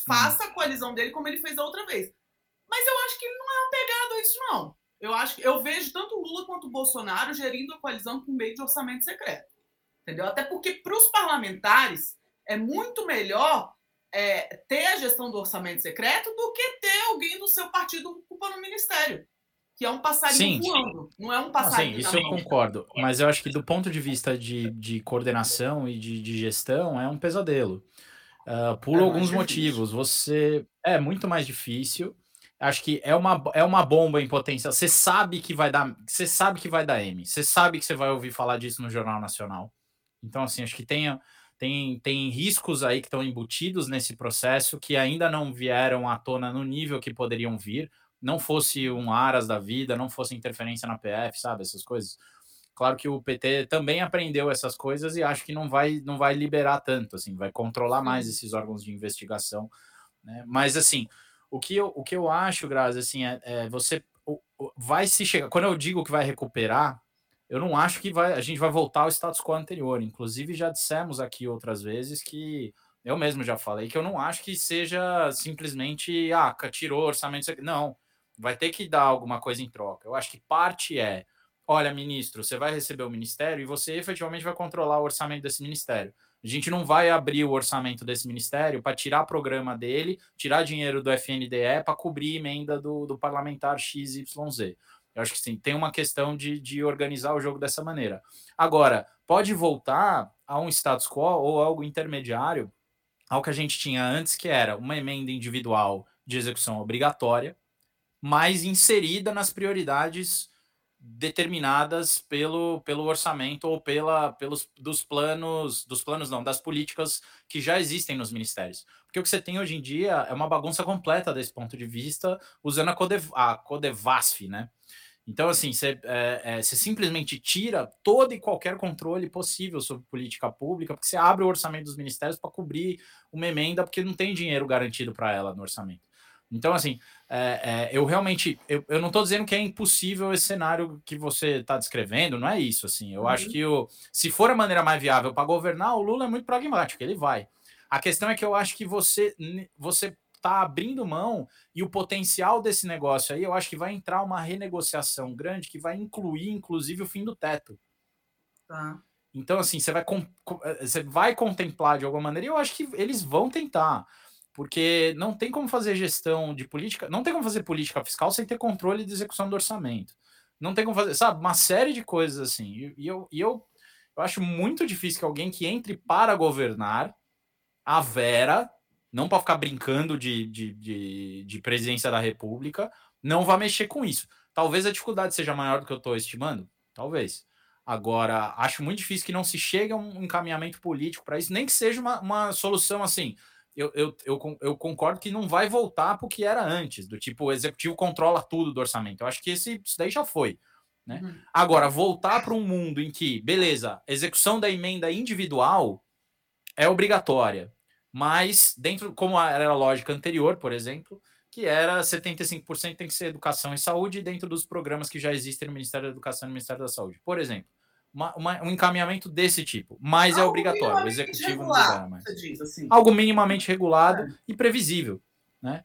faça a coalizão dele como ele fez a outra vez. Mas eu acho que ele não é apegado a isso, não. Eu acho eu vejo tanto o Lula quanto o Bolsonaro gerindo a coalizão por meio de orçamento secreto. Entendeu? Até porque para os parlamentares é muito melhor é, ter a gestão do orçamento secreto do que ter alguém do seu partido ocupando o ministério. Que é um passarinho sim. voando, não é um passarinho. Sim, isso eu concordo. Mas eu acho que do ponto de vista de, de coordenação e de, de gestão é um pesadelo. Uh, por é alguns motivos. Você é muito mais difícil acho que é uma, é uma bomba em potencial. Você sabe que vai dar, você sabe que vai dar M. Você sabe que você vai ouvir falar disso no Jornal Nacional. Então, assim, acho que tem, tem, tem riscos aí que estão embutidos nesse processo que ainda não vieram à tona no nível que poderiam vir. não fosse um Aras da vida, não fosse interferência na PF, sabe? Essas coisas. Claro que o PT também aprendeu essas coisas e acho que não vai, não vai liberar tanto, assim, vai controlar mais esses órgãos de investigação. Né? Mas, assim, o que eu, o que eu acho, Grazi, assim, é, é você vai se chegar. Quando eu digo que vai recuperar, eu não acho que vai, a gente vai voltar ao status quo anterior. Inclusive, já dissemos aqui outras vezes que eu mesmo já falei que eu não acho que seja simplesmente, ah, tirou orçamento. Não, vai ter que dar alguma coisa em troca. Eu acho que parte é, olha, ministro, você vai receber o ministério e você efetivamente vai controlar o orçamento desse ministério. A gente não vai abrir o orçamento desse ministério para tirar programa dele, tirar dinheiro do FNDE para cobrir emenda do, do parlamentar XYZ. Eu acho que sim, tem uma questão de, de organizar o jogo dessa maneira. Agora, pode voltar a um status quo ou algo intermediário ao que a gente tinha antes, que era uma emenda individual de execução obrigatória, mas inserida nas prioridades determinadas pelo, pelo orçamento ou pela, pelos dos planos, dos planos não, das políticas que já existem nos ministérios. Porque o que você tem hoje em dia é uma bagunça completa desse ponto de vista, usando a, Code, a Codevasf, né? Então, assim, você, é, é, você, simplesmente tira todo e qualquer controle possível sobre política pública, porque você abre o orçamento dos ministérios para cobrir uma emenda, porque não tem dinheiro garantido para ela no orçamento. Então, assim, é, é eu realmente, eu, eu não estou dizendo que é impossível esse cenário que você está descrevendo, não é isso, assim. Eu uhum. acho que o, se for a maneira mais viável para governar, o Lula é muito pragmático, ele vai. A questão é que eu acho que você, você está abrindo mão e o potencial desse negócio aí, eu acho que vai entrar uma renegociação grande que vai incluir, inclusive, o fim do teto. Tá. Então, assim, você vai, eh, você vai contemplar de alguma maneira, e eu acho que eles vão tentar, porque não tem como fazer gestão de política, não tem como fazer política fiscal sem ter controle de execução do orçamento. Não tem como fazer, sabe, uma série de coisas assim. E, eu, e eu, eu acho muito difícil que alguém que entre para governar a Vera não para ficar brincando de, de, de, de, presidência da República, não vá mexer com isso. Talvez a dificuldade seja maior do que eu estou estimando, talvez. Agora, acho muito difícil que não se chegue a um encaminhamento político para isso, nem que seja uma, uma solução assim. Eu, eu, eu, eu, concordo que não vai voltar para o que era antes, do tipo, o executivo controla tudo do orçamento. Eu acho que esse, isso daí já foi. Né? Uhum. Agora, voltar para um mundo em que, beleza, execução da emenda individual é obrigatória mas dentro, como era a lógica anterior, por exemplo, que era 75% tem que ser educação e saúde dentro dos programas que já existem no Ministério da Educação e no Ministério da Saúde. Por exemplo, uma, uma, um encaminhamento desse tipo, mas é Algo é obrigatório, o executivo regular, não libera mais. Diz, assim. Algo minimamente regulado é. e previsível, né?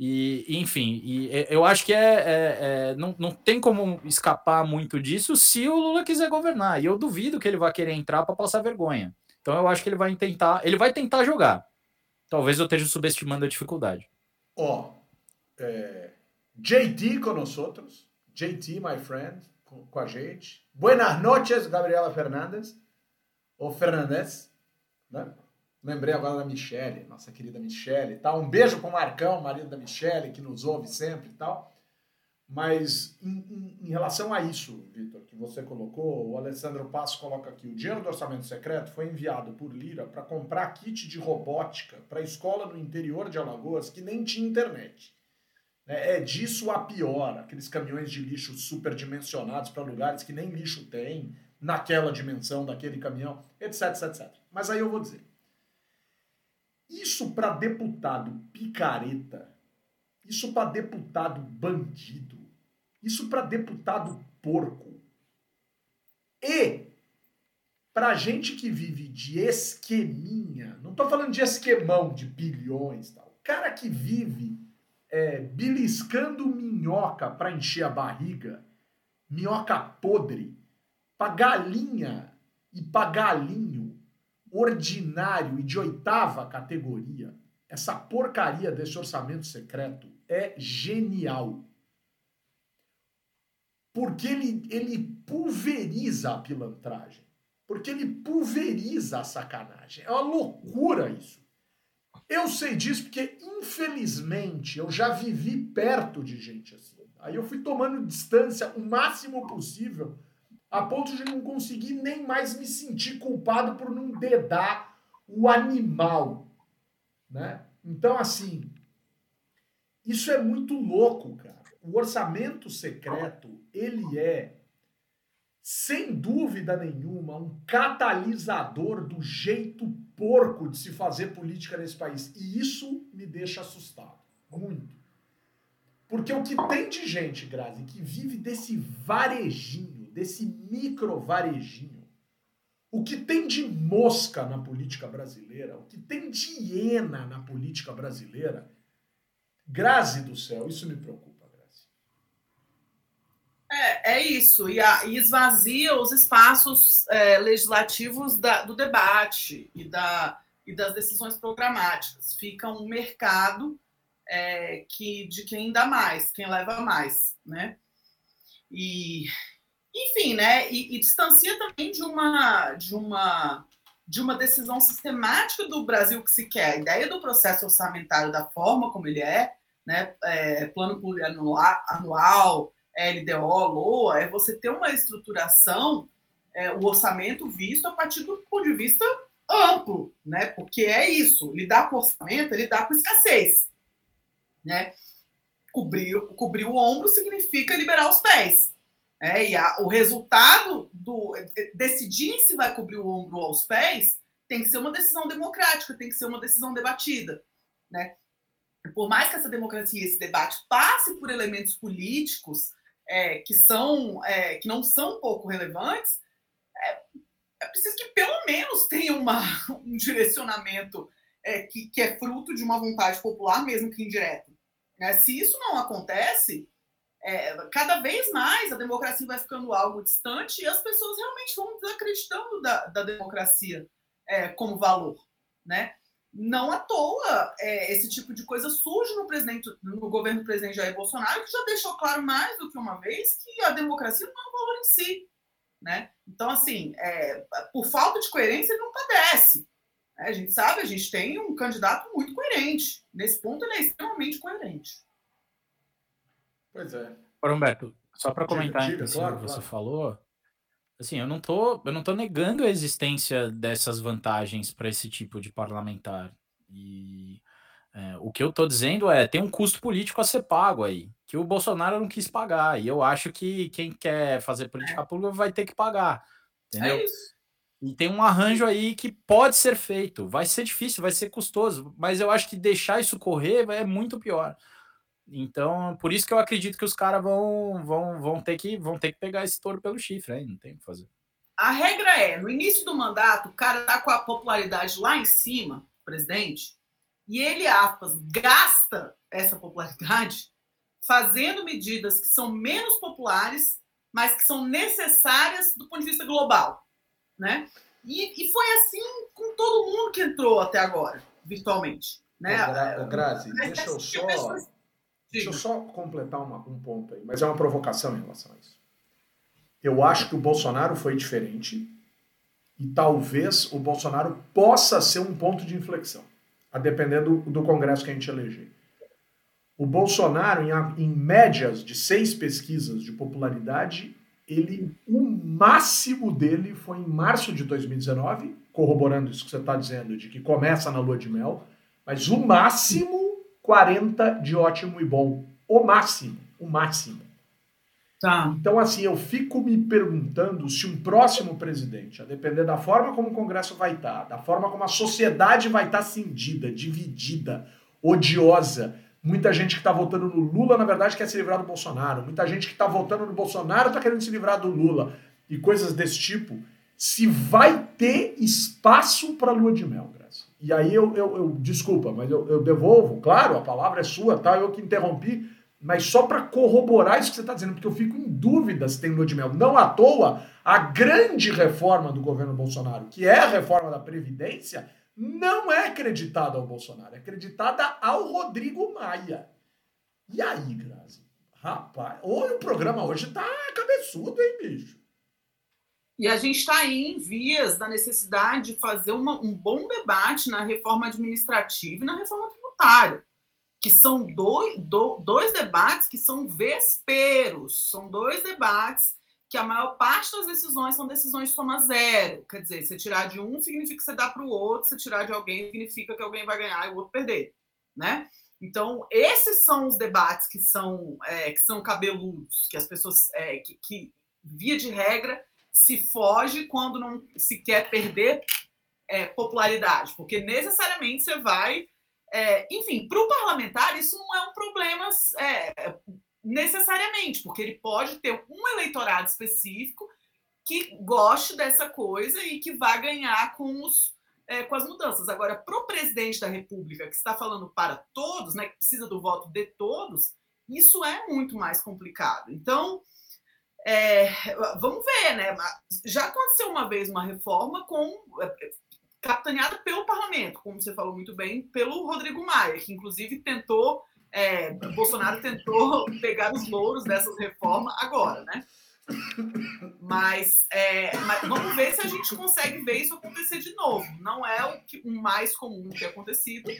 E, enfim, e eu acho que é, é, é, não, não tem como escapar muito disso se o Lula quiser governar. E eu duvido que ele vá querer entrar para passar vergonha. Então eu acho que ele vai tentar, ele vai tentar jogar. Talvez eu esteja subestimando a dificuldade. Ó, oh, é, JT com nós outros. JT, my friend, com, com, a gente. Buenas noches, Gabriela Fernandes. Ou Fernandes, né? Lembrei agora da Michelle, nossa querida Michelle. Tá? Um beijo pro Marcão, marido da Michelle, que nos ouve sempre e tal. Mas em, em, em relação a isso, Vitor, que você colocou, o Alessandro Passo coloca aqui: o dinheiro do orçamento secreto foi enviado por Lira para comprar kit de robótica para escola no interior de Alagoas que nem tinha internet. É, é disso a pior, aqueles caminhões de lixo superdimensionados para lugares que nem lixo tem, naquela dimensão daquele caminhão, etc, etc, etc. Mas aí eu vou dizer: isso para deputado picareta, isso para deputado bandido, isso para deputado porco. E para gente que vive de esqueminha, não estou falando de esquemão de bilhões, tal. Cara que vive é, beliscando minhoca para encher a barriga, minhoca podre, para galinha e para galinho ordinário e de oitava categoria, essa porcaria desse orçamento secreto é genial porque ele, ele pulveriza a pilantragem, porque ele pulveriza a sacanagem. É uma loucura isso. Eu sei disso porque, infelizmente, eu já vivi perto de gente assim. Aí eu fui tomando distância o máximo possível, a ponto de não conseguir nem mais me sentir culpado por não dedar o animal, né? Então, assim, isso é muito louco, cara. O, orçamento secreto, ele é, sem dúvida nenhuma, um catalisador do jeito porco de se fazer política nesse país. E isso me deixa assustado. Muito. Porque o que tem de gente, Grazi, que vive desse varejinho, desse micro varejinho, o que tem de mosca na política brasileira, o que tem de hiena na política brasileira, Grazi do céu, isso me preocupa. É, é isso, e, a, e esvazia os espaços é, legislativos da, do debate e, da, e das decisões programáticas. Fica um mercado é, que, de quem dá mais, quem leva mais, né? E, enfim, né? E, e, distancia também de uma, de uma de uma decisão sistemática do Brasil que se quer. A ideia do processo orçamentário da forma como ele é, né, é, plano plurianual, LDO, LOA, é você ter uma estruturação, é, o orçamento visto a partir do ponto de vista amplo, né? Porque é isso, lidar com orçamento é lidar com escassez, né? Cobrir, cobrir o ombro significa liberar os pés. É, e a, o resultado do decidir se vai cobrir o ombro aos pés tem que ser uma decisão democrática, tem que ser uma decisão debatida, né? por mais que essa democracia, esse debate passe por elementos políticos é, que são é, que não são pouco relevantes, é, é, preciso que pelo menos tenha uma, um direcionamento é, que, que, é fruto de uma vontade popular, mesmo que indireto. Né? Se isso não acontece, é, cada vez mais a democracia vai ficando algo distante e as pessoas realmente vão desacreditando da, da democracia é, como valor. Né? Não à toa é, esse tipo de coisa surge no, presidente, no governo do presidente Jair Bolsonaro, que já deixou claro mais do que uma vez que a democracia não é um valor em si. Né? Então, assim, é, por falta de coerência, ele não padece. É, a gente sabe, a gente tem um candidato muito coerente. Nesse ponto, ele é extremamente coerente. Pois é. Humberto, só para comentar diga, diga, claro, que você claro. falou, Assim, eu não tô, eu não tô negando a existência dessas vantagens para esse tipo de parlamentar. E é, o que eu tô dizendo é, tem um custo político a ser pago aí, que o Bolsonaro não quis pagar. E eu acho que quem quer fazer política é. pública vai ter que pagar. Entendeu? É isso. E tem um arranjo aí que pode ser feito. Vai ser difícil, vai ser custoso, mas eu acho que deixar isso correr é muito pior. Então, por isso que eu acredito que os caras vão, vão, vão, ter que, vão ter que pegar esse touro pelo chifre, aí, não tem o que fazer. A regra é, no início do mandato, o cara tá com a popularidade lá em cima, presidente, e ele, aspas, gasta essa popularidade fazendo medidas que são menos populares, mas que são necessárias do ponto de vista global, né? E, e foi assim com todo mundo que entrou até agora, virtualmente. Né? Gra Grazi, deixa eu só... Deixa eu só completar uma, um ponto aí, mas é uma provocação em relação a isso. Eu acho que o Bolsonaro foi diferente e talvez o Bolsonaro possa ser um ponto de inflexão, a depender do, do Congresso que a gente eleger. O Bolsonaro, em, em médias de seis pesquisas de popularidade, ele o máximo dele foi em março de 2019, corroborando isso que você está dizendo, de que começa na lua de mel, mas o máximo 40 de ótimo e bom. O máximo, o máximo. Tá. Então, assim, eu fico me perguntando se um próximo presidente, a depender da forma como o Congresso vai estar, da forma como a sociedade vai estar cindida, dividida, odiosa. Muita gente que está votando no Lula, na verdade, quer se livrar do Bolsonaro. Muita gente que está votando no Bolsonaro está querendo se livrar do Lula. E coisas desse tipo. Se vai ter espaço para lua de mel. E aí eu, eu, eu desculpa, mas eu, eu, devolvo, claro, a palavra é sua, tá? Eu que interrompi, mas só para corroborar isso que você está dizendo, porque eu fico em dúvida se tem lua de mel. Não à toa, a grande reforma do governo Bolsonaro, que é a reforma da Previdência, não é acreditada ao Bolsonaro, é acreditada ao Rodrigo Maia. E aí, Grazi? Rapaz, o programa hoje tá cabeçudo, hein, bicho? E a gente está aí em vias da necessidade de fazer uma, um bom debate na reforma administrativa e na reforma tributária, que são dois, do, dois debates que são vesperos, são dois debates que a maior parte das decisões são decisões de soma zero. Quer dizer, você tirar de um significa que você dá para o outro, você tirar de alguém significa que alguém vai ganhar e o outro perder. Né? Então, esses são os debates que são, é, que são cabeludos, que as pessoas, é, que, que, via de regra, se foge quando não se quer perder é, popularidade, porque necessariamente você vai. É, enfim, para o parlamentar, isso não é um problema é, necessariamente, porque ele pode ter um eleitorado específico que goste dessa coisa e que vai ganhar com os é, com as mudanças. Agora, para o presidente da República, que está falando para todos, né, que precisa do voto de todos, isso é muito mais complicado. Então, é, vamos ver, né? Já aconteceu uma vez uma reforma com é, capitaneada pelo parlamento, como você falou muito bem, pelo Rodrigo Maia, que inclusive tentou, é, Bolsonaro tentou pegar os louros dessas reformas agora, né? Mas, é, mas, vamos ver se a gente consegue ver isso acontecer de novo. Não é o, que, o mais comum ter acontecido.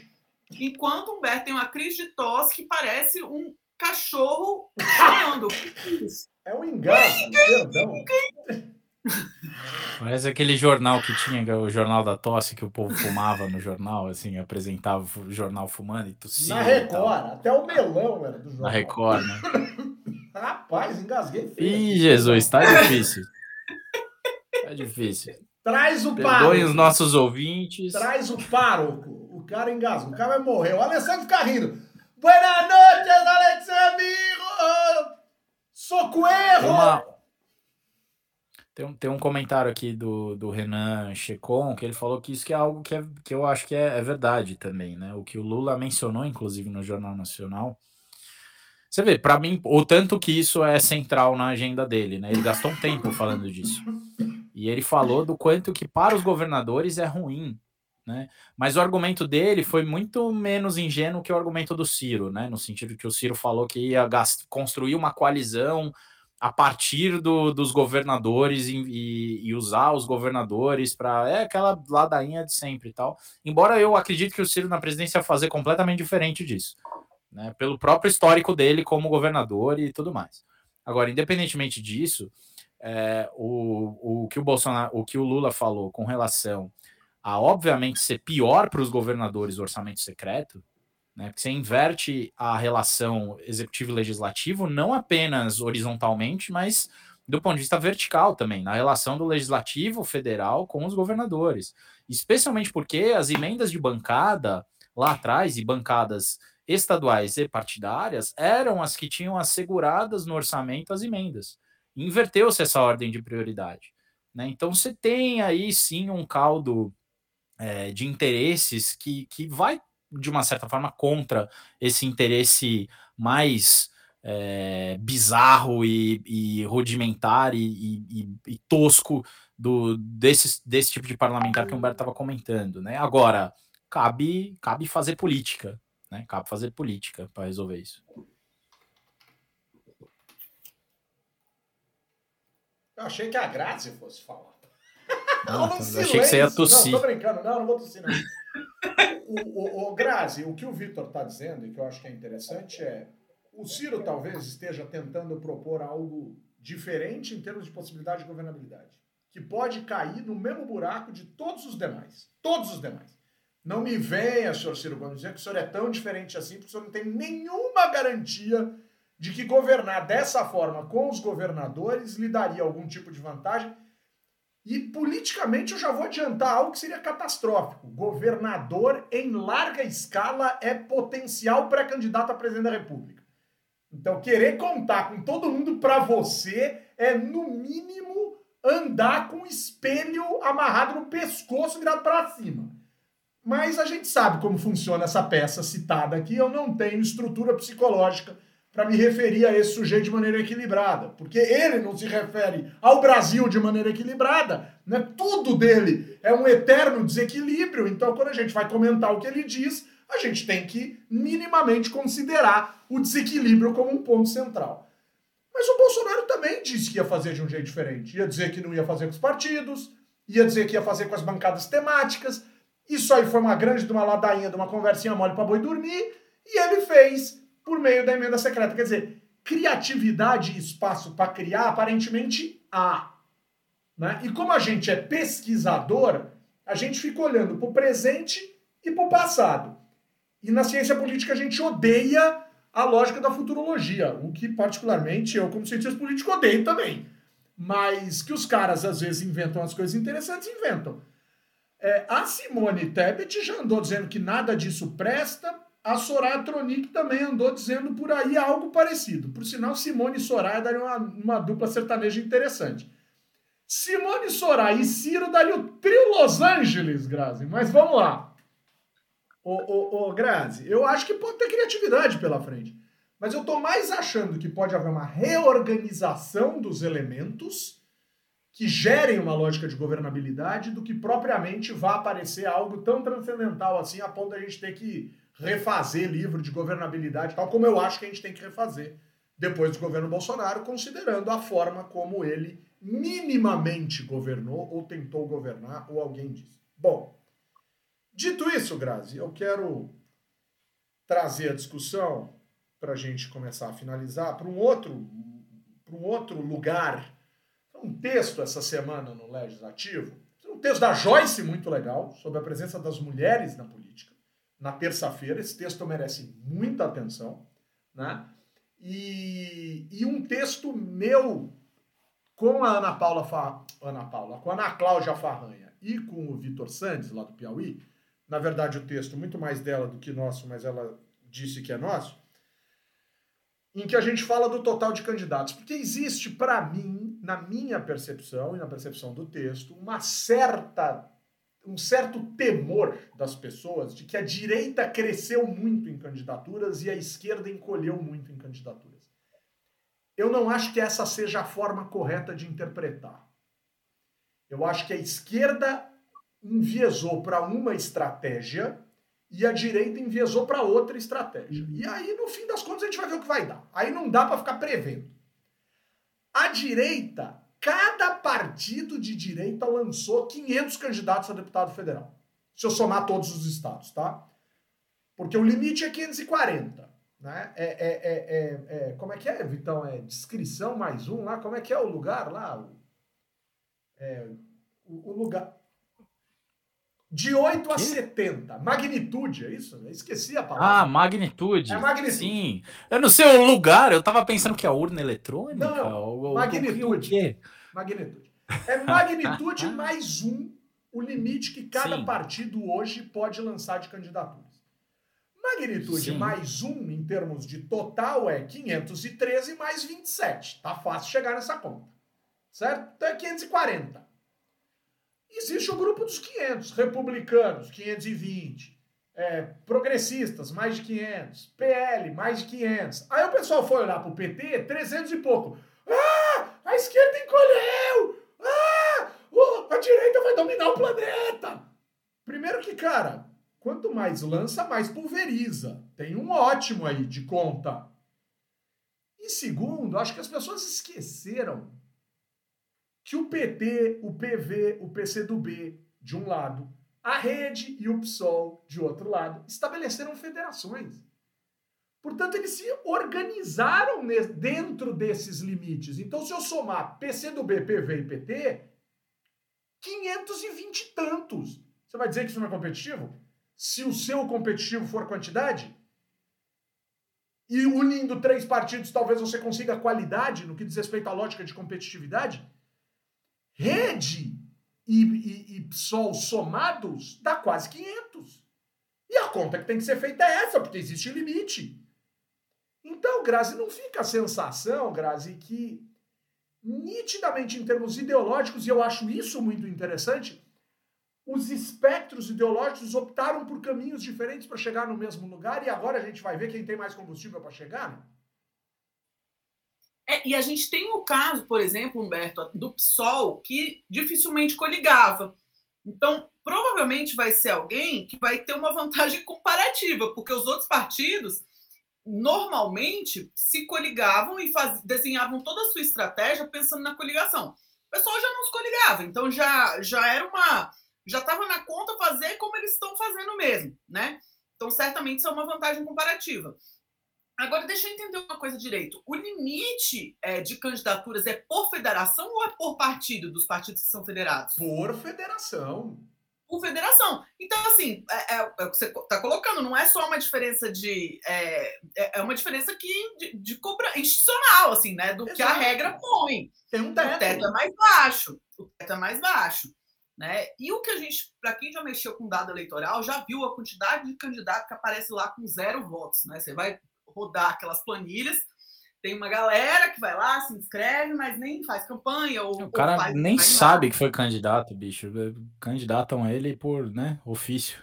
Enquanto Humberto tem uma crise de tosse que parece um cachorro chorando. É um engasgo, perdão. Parece aquele jornal que tinha, o jornal da tosse, que o povo fumava no jornal, assim, apresentava o jornal fumando e tossia. Na Record, até o melão era do jornal. Na Record, né? Rapaz, engasguei feio. Ih, Jesus, tá difícil. Tá difícil. Traz o pároco. os nossos ouvintes. Traz o pároco. O cara engasgou. O cara vai morrer. O Alessandro fica rindo. Boa noite, Alexandro! Socorro! Uma... tem, um, tem um comentário aqui do, do Renan Checon que ele falou que isso que é algo que, é, que eu acho que é, é verdade também, né? O que o Lula mencionou, inclusive, no Jornal Nacional você vê, para mim, o tanto que isso é central na agenda dele, né? Ele gastou um tempo falando disso. E ele falou do quanto que para os governadores é ruim, né? Mas o argumento dele foi muito menos ingênuo que o argumento do Ciro, né? No sentido que o Ciro falou que ia construir uma coalizão a partir do, dos governadores e, e, e, usar os governadores para é aquela ladainha de sempre e tal. Embora eu acredite que o Ciro na presidência ia fazer completamente diferente disso né, pelo próprio histórico dele como governador e tudo mais. Agora, independentemente disso, é, o, o que o Bolsonaro, o que o Lula falou com relação a obviamente ser pior para os governadores o orçamento secreto, né, porque você inverte a relação executivo e legislativo não apenas horizontalmente, mas do ponto de vista vertical também, na relação do legislativo federal com os governadores, especialmente porque as emendas de bancada lá atrás e bancadas estaduais e partidárias eram as que tinham asseguradas no orçamento as emendas. Inverteu-se essa ordem de prioridade. Né? Então você tem aí sim um caldo é, de interesses que, que vai, de uma certa forma, contra esse interesse mais é, bizarro e, e rudimentar e, e, e, tosco do, desse, desse tipo de parlamentar que o Humberto estava comentando. Né? Agora, cabe, cabe fazer política. Né? Cabe fazer política para resolver isso. Eu achei que a Grazi fosse falar. Não, ah, eu achei que você ia tossir. Não, tô brincando. Não, não vou tossir, não. o, o, o Grazi, o que o Vitor está dizendo, e que eu acho que é interessante, é o Ciro talvez esteja tentando propor algo diferente em termos de possibilidade de governabilidade. Que pode cair no mesmo buraco de todos os demais. Todos os demais. Não me venha, senhor Ciro Gomes, dizer que o senhor é tão diferente assim, porque o senhor não tem nenhuma garantia de que governar dessa forma com os governadores lhe daria algum tipo de vantagem. E politicamente eu já vou adiantar algo que seria catastrófico. Governador em larga escala é potencial pré-candidato a presidente da República. Então, querer contar com todo mundo para você é, no mínimo, andar com o espelho amarrado no pescoço virado para cima. Mas a gente sabe como funciona essa peça citada aqui. Eu não tenho estrutura psicológica para me referir a esse sujeito de maneira equilibrada, porque ele não se refere ao Brasil de maneira equilibrada, né? Tudo dele é um eterno desequilíbrio. Então, quando a gente vai comentar o que ele diz, a gente tem que minimamente considerar o desequilíbrio como um ponto central. Mas o Bolsonaro também disse que ia fazer de um jeito diferente. Ia dizer que não ia fazer com os partidos, ia dizer que ia fazer com as bancadas temáticas, isso aí foi uma grande de uma ladainha, de uma conversinha mole para boi dormir, e ele fez por meio da emenda secreta. Quer dizer, criatividade e espaço para criar, aparentemente há. Né? E como a gente é pesquisador, a gente fica olhando para o presente e para o passado. E na ciência política a gente odeia a lógica da futurologia, o que particularmente eu, como cientista político, odeio também. Mas que os caras às vezes inventam as coisas interessantes, inventam. É, a Simone Tebet já andou dizendo que nada disso presta, a Soraya Tronic também andou dizendo por aí algo parecido. Por sinal, Simone e Soraya dariam uma, uma dupla sertaneja interessante. Simone Soraya e Ciro daria o trio Los Angeles, Grazi. Mas vamos lá. Ô, ô, ô, Grazi, eu acho que pode ter criatividade pela frente. Mas eu estou mais achando que pode haver uma reorganização dos elementos que gerem uma lógica de governabilidade do que propriamente vá aparecer algo tão transcendental assim a ponto da gente ter que refazer livro de governabilidade, tal como eu acho que a gente tem que refazer depois do governo Bolsonaro, considerando a forma como ele minimamente governou ou tentou governar, ou alguém disse. Bom, dito isso, Grazi, eu quero trazer a discussão para a gente começar a finalizar para um outro para um outro lugar. Um texto essa semana no Legislativo, um texto da Joyce muito legal sobre a presença das mulheres na política. Na terça-feira, esse texto merece muita atenção, né? E, e um texto meu com a Ana Paula, Fa... Ana Paula, com a Ana Cláudia Farranha e com o Vitor Sandes, lá do Piauí, na verdade o texto muito mais dela do que nosso, mas ela disse que é nosso, em que a gente fala do total de candidatos. Porque existe, para mim, na minha percepção e na percepção do texto, uma certa um certo temor das pessoas de que a direita cresceu muito em candidaturas e a esquerda encolheu muito em candidaturas. Eu não acho que essa seja a forma correta de interpretar. Eu acho que a esquerda enviesou para uma estratégia e a direita enviesou para outra estratégia. E aí, no fim das contas, a gente vai ver o que vai dar. Aí não dá para ficar prevendo. A direita, cada partido de direita lançou 500 candidatos a deputado federal. Se eu somar todos os estados, tá? Porque o limite é 540. Né? É, é, é, é, como é que é, Vitão? É descrição mais um lá? Como é que é o lugar lá? O, o, o lugar. De 8 que? a 70. Magnitude, é isso? Eu esqueci a palavra. Ah, magnitude. É magnitude. Sim. Eu não sei o lugar, eu tava pensando que é a urna eletrônica. Não, ou, magnitude. O quê? Magnitude. É magnitude mais um, o limite que cada Sim. partido hoje pode lançar de candidatura. Magnitude Sim. mais 1 em termos de total é 513 mais 27. Tá fácil chegar nessa conta. Certo? Então é 540. Existe o grupo dos 500. Republicanos, 520. É, progressistas, mais de 500. PL, mais de 500. Aí o pessoal foi olhar pro PT, 300 e pouco. Ah! A esquerda encolheu! Ah! a direita vai dominar o planeta! Primeiro que, cara, Quanto mais lança, mais pulveriza. Tem um ótimo aí de conta. E segundo, acho que as pessoas esqueceram que o PT, o PV, o PCdoB, de um lado, a rede e o PSOL, de outro lado, estabeleceram federações. Portanto, eles se organizaram dentro desses limites. Então, se eu somar PCdoB, PV e PT, 520 e tantos. Você vai dizer que isso não é competitivo? se o seu competitivo for quantidade? E unindo três partidos, talvez você consiga qualidade no que diz respeito à lógica de competitividade? Rede e, e, e PSOL somados dá quase 500. E a conta que tem que ser feita é essa, porque existe limite. Então, Grazi, não fica a sensação, Grazi, que nitidamente em termos ideológicos, e eu acho isso muito interessante, os espectros ideológicos optaram por caminhos diferentes para chegar no mesmo lugar e agora a gente vai ver quem tem mais combustível para chegar? É, e a gente tem o caso, por exemplo, Humberto, do PSOL, que dificilmente coligava. Então, provavelmente vai ser alguém que vai ter uma vantagem comparativa, porque os outros partidos normalmente se coligavam e faz, desenhavam toda a sua estratégia pensando na coligação. O pessoal já não se coligava, então já, já era uma já estava na conta fazer como eles estão fazendo mesmo, né? Então, certamente, isso é uma vantagem comparativa. Agora, deixa eu entender uma coisa direito. O limite é, de candidaturas é por federação ou é por partido dos partidos que são federados? Por federação. por federação. Então, assim, é, é, é o que você está colocando, não é só uma diferença de. É, é, é uma diferença que, de, de cobra institucional, assim, né? Do Exato. que a regra põe. Tem um teto. O teto é mais baixo. O teto é mais baixo. Né? E o que a gente, para quem já mexeu com dado eleitoral, já viu a quantidade de candidato que aparece lá com zero votos. Né? Você vai rodar aquelas planilhas, tem uma galera que vai lá, se inscreve, mas nem faz campanha. Ou, o cara faz, nem sabe nada. que foi candidato, bicho. Candidatam ele por né, ofício.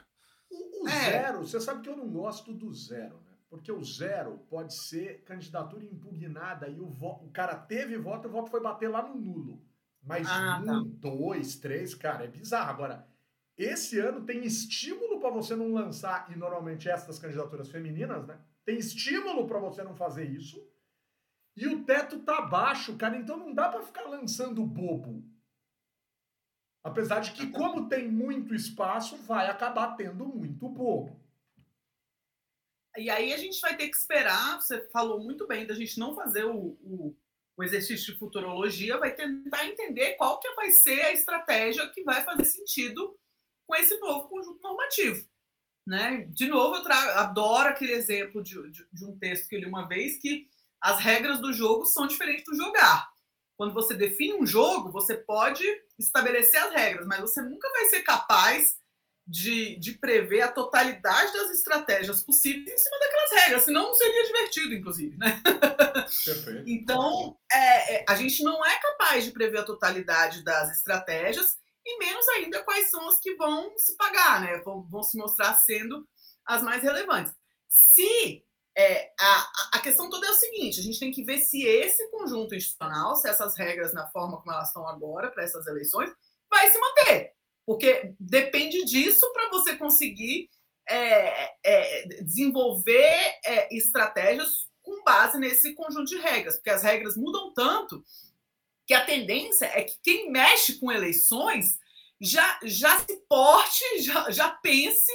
O, o é. zero, você sabe que eu não gosto do zero, né? Porque o zero pode ser candidatura impugnada e o, o cara teve voto e o voto foi bater lá no nulo. Mas ah, um, tá. dois, três, cara, é bizarro. Agora, esse ano tem estímulo para você não lançar, e normalmente essas candidaturas femininas, né? Tem estímulo para você não fazer isso. E o teto tá baixo, cara, então não dá para ficar lançando bobo. Apesar de que, como tem muito espaço, vai acabar tendo muito bobo. E aí a gente vai ter que esperar. Você falou muito bem da gente não fazer o, o, o exercício de futurologia, vai tentar entender qual que vai ser a estratégia que vai fazer sentido com esse novo conjunto normativo. Né? De novo, eu trago, adoro aquele exemplo de, de, de um texto que eu li uma vez que as regras do jogo são diferentes do jogar. Quando você define um jogo, você pode estabelecer as regras, mas você nunca vai ser capaz de, de prever a totalidade das estratégias possíveis em cima daquelas regras, senão não seria divertido, inclusive, né? Perfeito. então, é, é, a gente não é capaz de prever a totalidade das estratégias e menos ainda quais são as que vão se pagar, né? Vão, vão se mostrar sendo as mais relevantes. Se é, a, a questão toda é o seguinte: a gente tem que ver se esse conjunto institucional, se essas regras, na forma como elas estão agora para essas eleições, vai se manter. Porque depende disso para você conseguir é, é, desenvolver é, estratégias com base nesse conjunto de regras. Porque as regras mudam tanto que a tendência é que quem mexe com eleições já, já se porte, já, já pense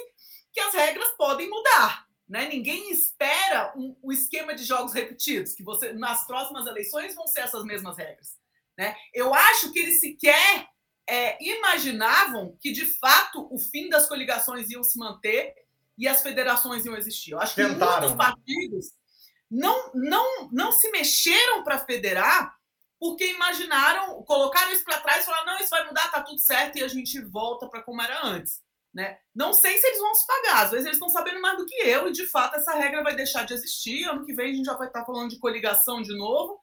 que as regras podem mudar. Né? Ninguém espera um, um, esquema de jogos repetidos, que você nas próximas eleições vão ser essas mesmas regras. Né? Eu acho que eles sequer é, imaginavam que, de fato, o fim das coligações iam se manter e as federações iam existir. Eu acho que Tentaram. muitos partidos não, não, não se mexeram para federar porque imaginaram, colocaram isso para trás e falaram: não, isso vai mudar, tá tudo certo e a gente volta para como era antes. Né? Não sei se eles vão se pagar, às vezes eles estão sabendo mais do que eu, e de fato essa regra vai deixar de existir. Ano que vem a gente já vai estar falando de coligação de novo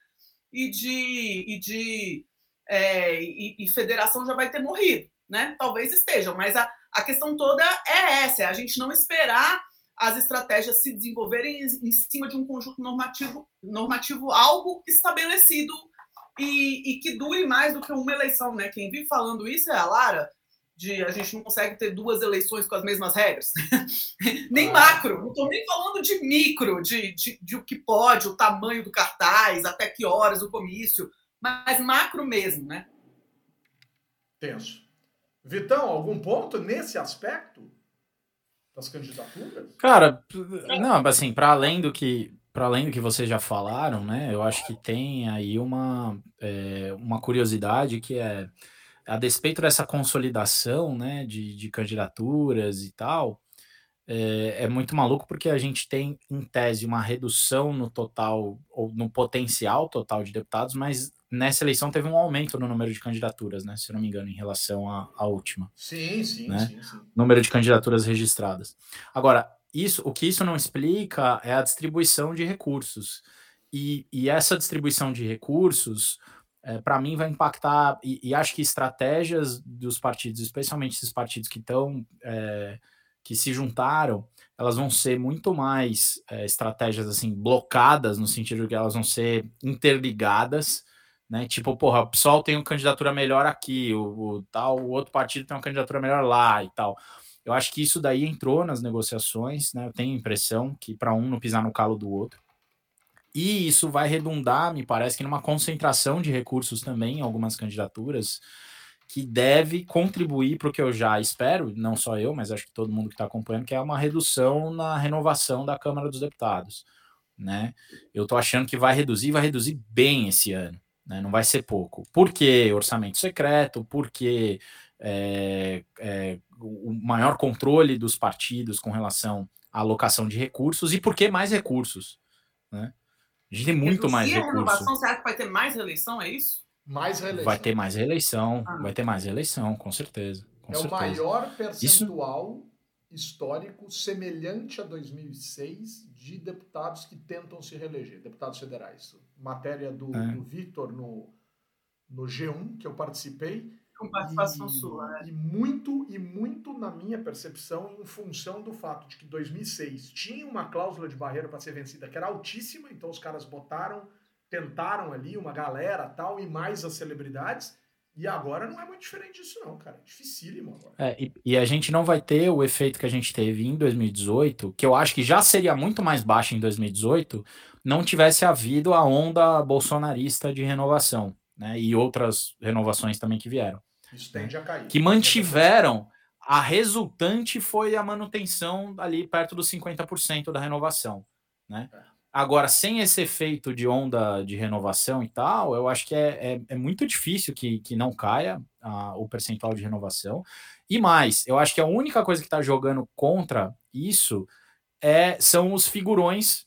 e de, e de é, e, e, federação já vai ter morrido, né? Talvez estejam, mas a, a questão toda é essa: é a gente não esperar as estratégias se desenvolverem em, em cima de um conjunto normativo, normativo algo estabelecido e, e que dure mais do que uma eleição, né? Quem vive falando isso é a Lara de a gente não consegue ter duas eleições com as mesmas regras. nem ah. macro, não estou nem falando de micro, de, de, de, o que pode, o tamanho do cartaz, até que horas o comício, mas macro mesmo, né? Tenso. Vitão, algum ponto nesse aspecto das candidaturas? Cara, não, assim, para além do que para além do que vocês já falaram, né? Eu acho que tem aí uma, é, uma curiosidade que é a despeito dessa consolidação né, de, de candidaturas e tal, é, é, muito maluco porque a gente tem, em tese, uma redução no total, ou no potencial total de deputados, mas nessa eleição teve um aumento no número de candidaturas, né? Se eu não me engano, em relação à, à última. Sim, sim, né? sim, sim. Número de candidaturas registradas. Agora, isso, o que isso não explica é a distribuição de recursos. E, e essa distribuição de recursos é, para mim vai impactar, e, e, acho que estratégias dos partidos, especialmente esses partidos que estão, é, que se juntaram, elas vão ser muito mais é, estratégias assim, blocadas, no sentido de que elas vão ser interligadas, né? Tipo, porra, o PSOL tem uma candidatura melhor aqui, o, o, tal, o outro partido tem uma candidatura melhor lá e tal. Eu acho que isso daí entrou nas negociações, né? Eu tenho a impressão que para um não pisar no calo do outro. E isso vai redundar, me parece, que numa concentração de recursos também em algumas candidaturas, que deve contribuir para o que eu já espero, não só eu, mas acho que todo mundo que está acompanhando, que é uma redução na renovação da Câmara dos Deputados. Né? Eu estou achando que vai reduzir, vai reduzir bem esse ano, né? não vai ser pouco. Por que orçamento secreto? Porque é, é, o maior controle dos partidos com relação à alocação de recursos e por que mais recursos, né? A gente tem muito mais recursos. renovação, você acha que vai ter mais reeleição, é isso? Mais reeleição. Vai ter mais reeleição, ah. vai ter mais reeleição, com certeza. Com é certeza. o maior percentual Isso... histórico semelhante a 2006 de deputados que tentam se reeleger, deputados federais. Matéria do, é. do Vitor no, no G1, que eu participei. Com participação e, sua, né? E muito, e muito na minha percepção, em função do fato de que 2006 tinha uma cláusula de barreira para ser vencida que era altíssima, então os caras botaram tentaram ali uma galera tal, e mais as celebridades. E agora não é muito diferente disso, não, cara. É dificílimo agora. É, e, e, a gente não vai ter o efeito que a gente teve em 2018, que eu acho que já seria muito mais baixo em 2018, não tivesse havido a onda bolsonarista de renovação, né? E outras renovações também que vieram. Isso tende a cair. Que mantiveram. A resultante foi a manutenção ali perto dos 50% da renovação, né? É. Agora, sem esse efeito de onda de renovação e tal, eu acho que é, é, é muito difícil que, que não caia a, o percentual de renovação. E mais, eu acho que a única coisa que está jogando contra isso é, são os figurões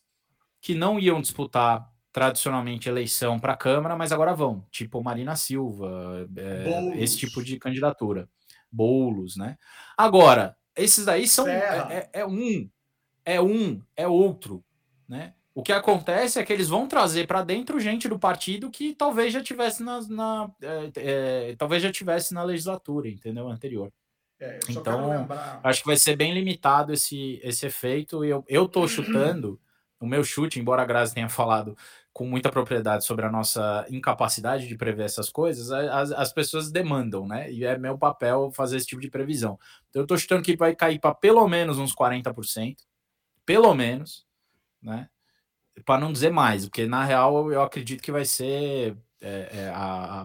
que não iam disputar tradicionalmente eleição para a Câmara, mas agora vão, tipo Marina Silva, é, esse tipo de candidatura. Bolos, né? Agora, esses daí são. É, é, é um, é um, é outro, né? O que acontece é que eles vão trazer para dentro gente do partido que talvez já tivesse na, na é, é, talvez já tivesse na legislatura, entendeu? Anterior. É, então, acho que vai ser bem limitado esse, esse efeito. E eu, eu tô chutando, o meu chute, embora a Grazi tenha falado com muita propriedade sobre a nossa incapacidade de prever essas coisas, as, as pessoas demandam, né? E é meu papel fazer esse tipo de previsão. Então, eu tô chutando que vai cair para pelo menos uns 40%, pelo menos, né? para não dizer mais, porque na real eu acredito que vai ser, é, é,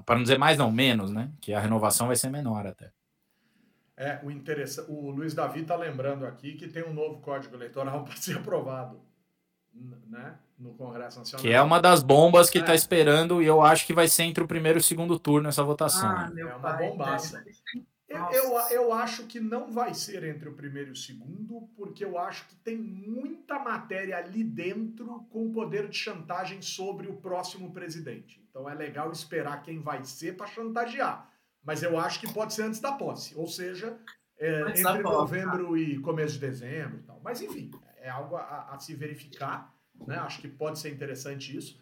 para não dizer mais, não, menos, né? Que a renovação vai ser menor até. É, o interessante. O Luiz Davi está lembrando aqui que tem um novo código eleitoral para ser aprovado, né? No Congresso Nacional. Que é uma das bombas que está é. esperando e eu acho que vai ser entre o primeiro e o segundo turno essa votação. Ah, é uma bombaça. Eu, eu acho que não vai ser entre o primeiro e o segundo, porque eu acho que tem muita matéria ali dentro com poder de chantagem sobre o próximo presidente. Então é legal esperar quem vai ser para chantagear. Mas eu acho que pode ser antes da posse, ou seja, é, entre tá. novembro e começo de dezembro e tal. Mas enfim, é algo a, a se verificar. Né? Acho que pode ser interessante isso.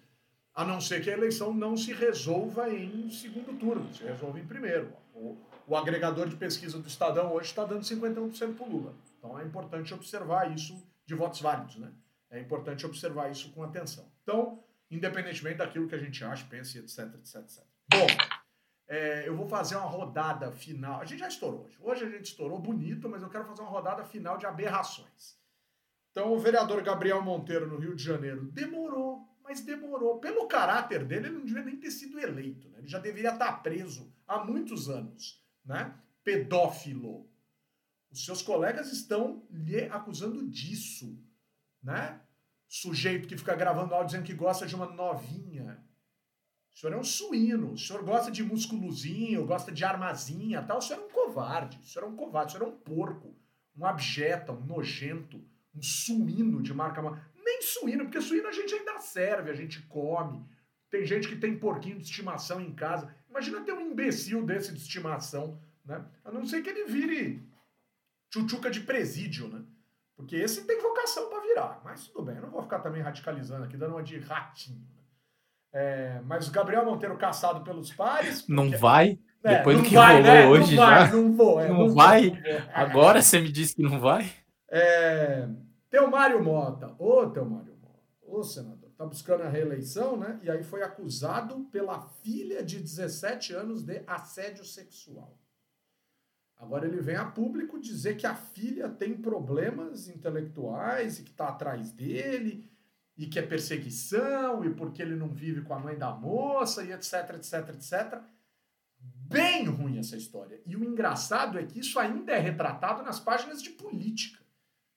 A não ser que a eleição não se resolva em segundo turno, se resolva em primeiro. O, o agregador de pesquisa do Estadão hoje está dando 51% para o Lula. Então é importante observar isso de votos válidos, né? É importante observar isso com atenção. Então, independentemente daquilo que a gente acha, pense, etc, etc, etc. Bom, é, eu vou fazer uma rodada final. A gente já estourou hoje. Hoje a gente estourou bonito, mas eu quero fazer uma rodada final de aberrações. Então, o vereador Gabriel Monteiro, no Rio de Janeiro, demorou, mas demorou. Pelo caráter dele, ele não devia nem ter sido eleito. Né? Ele já deveria estar preso há muitos anos né? pedófilo. Os seus colegas estão lhe acusando disso, né? Sujeito que fica gravando áudio dizendo que gosta de uma novinha. O senhor é um suíno, o senhor gosta de musculozinho, gosta de armazinha, tal. O senhor é um covarde, o senhor é um covarde, o senhor é um porco, um abjeta, um nojento, um suíno de marca. Nem suíno, porque suíno a gente ainda serve, a gente come. Tem gente que tem porquinho de estimação em casa. Imagina ter um imbecil desse de estimação, né? A não ser que ele vire tchutchuca de presídio, né? Porque esse tem vocação para virar. Mas tudo bem, eu não vou ficar também radicalizando aqui, dando uma de ratinho. Né? É, mas o Gabriel Monteiro caçado pelos pares. Porque... Não vai? É, Depois do que vai, rolou né? hoje não já. Vai, não vou. É, não, não, vai? Agora você me disse que não vai? É, Teomário Mota. Ô, Teomário Mota. Ô, senador está buscando a reeleição, né? E aí foi acusado pela filha de 17 anos de assédio sexual. Agora ele vem a público dizer que a filha tem problemas intelectuais e que está atrás dele e que é perseguição e porque ele não vive com a mãe da moça e etc, etc, etc. Bem ruim essa história. E o engraçado é que isso ainda é retratado nas páginas de política.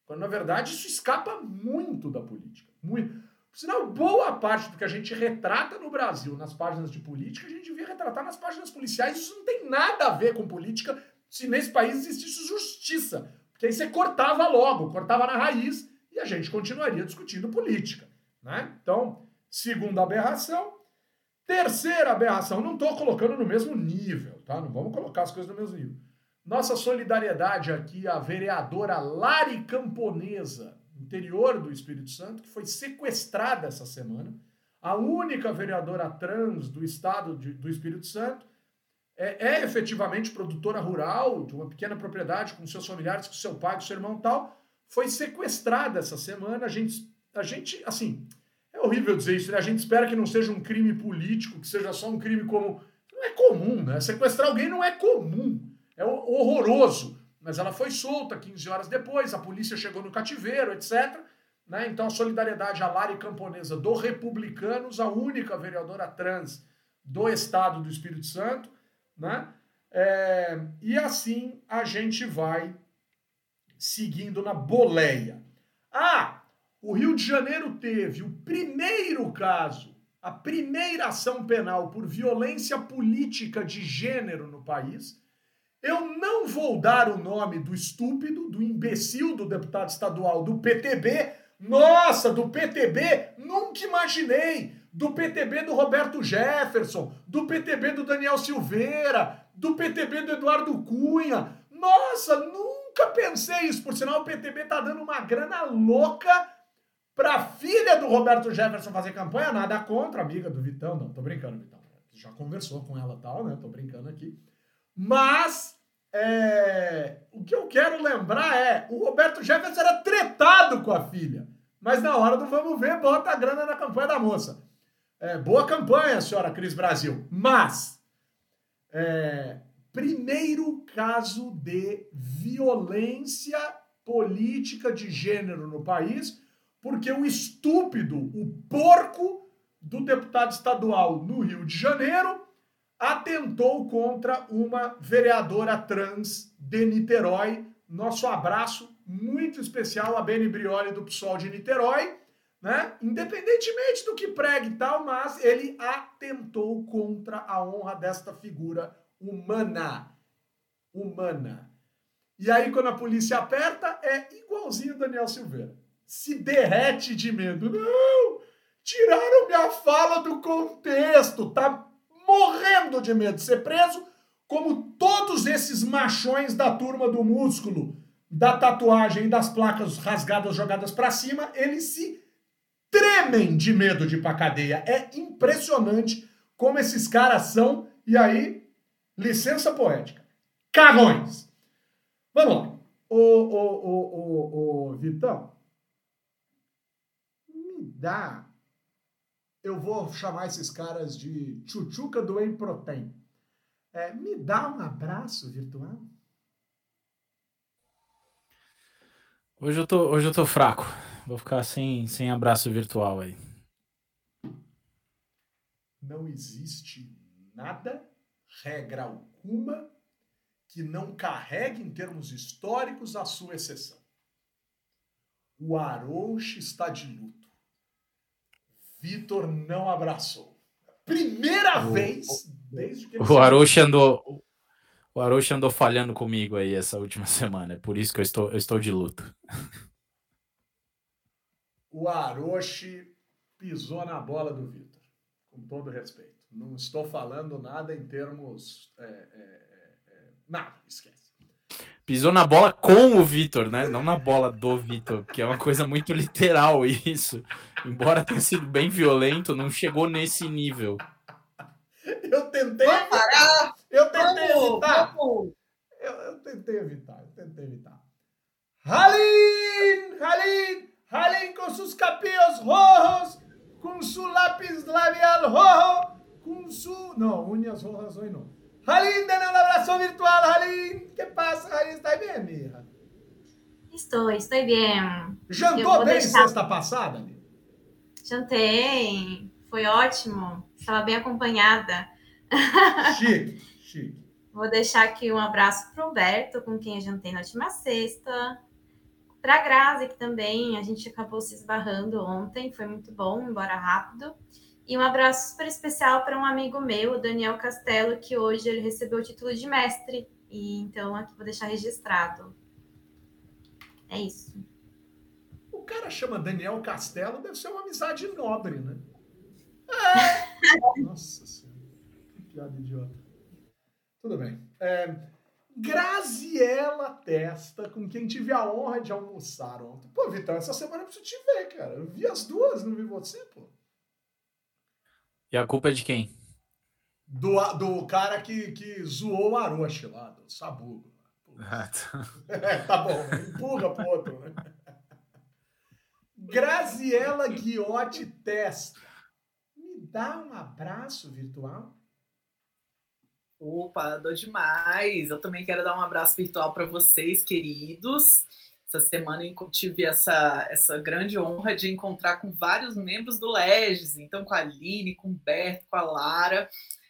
Quando na verdade isso escapa muito da política. Muito. Sinal, boa parte do que a gente retrata no Brasil nas páginas de política, a gente devia retratar nas páginas policiais. Isso não tem nada a ver com política, se nesse país existisse justiça. Porque aí você cortava logo, cortava na raiz e a gente continuaria discutindo política. Né? Então, segunda aberração. Terceira aberração, não estou colocando no mesmo nível, tá? Não vamos colocar as coisas no mesmo nível. Nossa solidariedade aqui à vereadora Lari Camponesa, interior do Espírito Santo, que foi sequestrada essa semana. A única vereadora trans do estado de, do Espírito Santo é, é, efetivamente produtora rural de uma pequena propriedade com seus familiares, com seu pai, com seu irmão tal. Foi sequestrada essa semana. A gente, a gente, assim, é horrível dizer isso, né? A gente espera que não seja um crime político, que seja só um crime como. Não é comum, né? Sequestrar alguém não é comum. É horroroso. Mas ela foi solta 15 horas depois, a polícia chegou no cativeiro, etc. Né? Então, a solidariedade à Lari Camponesa do Republicanos, a única vereadora trans do estado do Espírito Santo. Né? É, e assim a gente vai seguindo na boleia. Ah, o Rio de Janeiro teve o primeiro caso, a primeira ação penal por violência política de gênero no país. Eu não vou dar o nome do estúpido, do imbecil do deputado estadual do PTB. Nossa, do PTB, nunca imaginei. Do PTB do Roberto Jefferson, do PTB do Daniel Silveira, do PTB do Eduardo Cunha. Nossa, nunca pensei isso. Por sinal, o PTB tá dando uma grana louca Pra filha do Roberto Jefferson fazer campanha, nada contra, amiga do Vitão. Não, tô brincando, Vitão. Já conversou com ela tal, né? Tô brincando aqui. Mas é, o que eu quero lembrar é: o Roberto Jefferson era tretado com a filha. Mas na hora do vamos ver, bota a grana na campanha da moça. É, boa campanha, senhora Cris Brasil. Mas, é, primeiro caso de violência política de gênero no país porque o estúpido, o porco do deputado estadual no Rio de Janeiro atentou contra uma vereadora trans de Niterói. Nosso abraço muito especial a Beni Brioli do PSOL de Niterói, né? Independentemente do que pregue e tal, mas ele atentou contra a honra desta figura humana. Humana. E aí, quando a polícia aperta, é igualzinho Daniel Silveira se derrete de medo. Não! Tiraram minha fala do contexto. Tá morrendo de medo de ser preso, como todos esses machões da turma do músculo, da tatuagem e das placas rasgadas jogadas para cima, eles se tremem de medo de ir pra cadeia. É impressionante como esses caras são. E aí, licença poética. Cagões! Vamos lá. Ô, ô, ô, ô, ô, Vitão, dá. Eu vou chamar esses caras de tchutchuca do Emprotem. É, me dá um abraço virtual? Hoje eu tô, hoje eu tô fraco. Vou ficar sem, sem abraço virtual aí. Não existe nada, regra alguma, que não carregue em termos históricos a sua exceção. O Arouche está de luto. Vitor não abraçou. Primeira o, vez desde que ele O Aroshi andou o Aroshi andou falhando comigo aí essa última semana, é por isso que eu estou, eu estou de luto. O Aroshi pisou na bola do Vitor, com todo respeito. Não estou falando nada em termos. É, é, é, é nada, esquece pisou na bola com o Vitor, né? Não na bola do Vitor, que é uma coisa muito literal isso. Embora tenha sido bem violento, não chegou nesse nível. Eu tentei evitar. Eu tentei vamos, evitar. Vamos. Eu, eu, tentei evitar, eu tentei evitar. Halim! Halim! Halim com seus cabelos rojos, com seu lápis labial rojo, com su... Não, unhas rojas hoje não. Halim, dando um abraço virtual, Halim. que passa, Halim? Está bem, minha? Estou, estou bem. Jantou bem deixar... sexta passada? Jantei, foi ótimo. Estava bem acompanhada. Chique, chique. Vou deixar aqui um abraço para o Humberto, com quem eu jantei na última sexta. Para a Grazi, que também a gente acabou se esbarrando ontem, foi muito bom, embora rápido. E um abraço super especial para um amigo meu, o Daniel Castelo, que hoje ele recebeu o título de mestre E então aqui vou deixar registrado. É isso. O cara chama Daniel Castelo, deve ser uma amizade nobre, né? É. Nossa senhora. Que piada idiota. Tudo bem. É, Graziela Testa, com quem tive a honra de almoçar ontem. Pô, Vitão, essa semana eu preciso te ver, cara. Eu vi as duas, não vi você, pô. E a culpa é de quem? Do, do cara que, que zoou o Aroche lá, do Sabugo. Ah, tá. É, tá bom, empurra pro outro, né? Graziela Guiotti Testa. Me dá um abraço virtual? Opa, dou demais. Eu também quero dar um abraço virtual para vocês, queridos. Essa semana eu tive essa, essa grande honra de encontrar com vários membros do Legis, então com a Aline, com o Berto, com a Lara.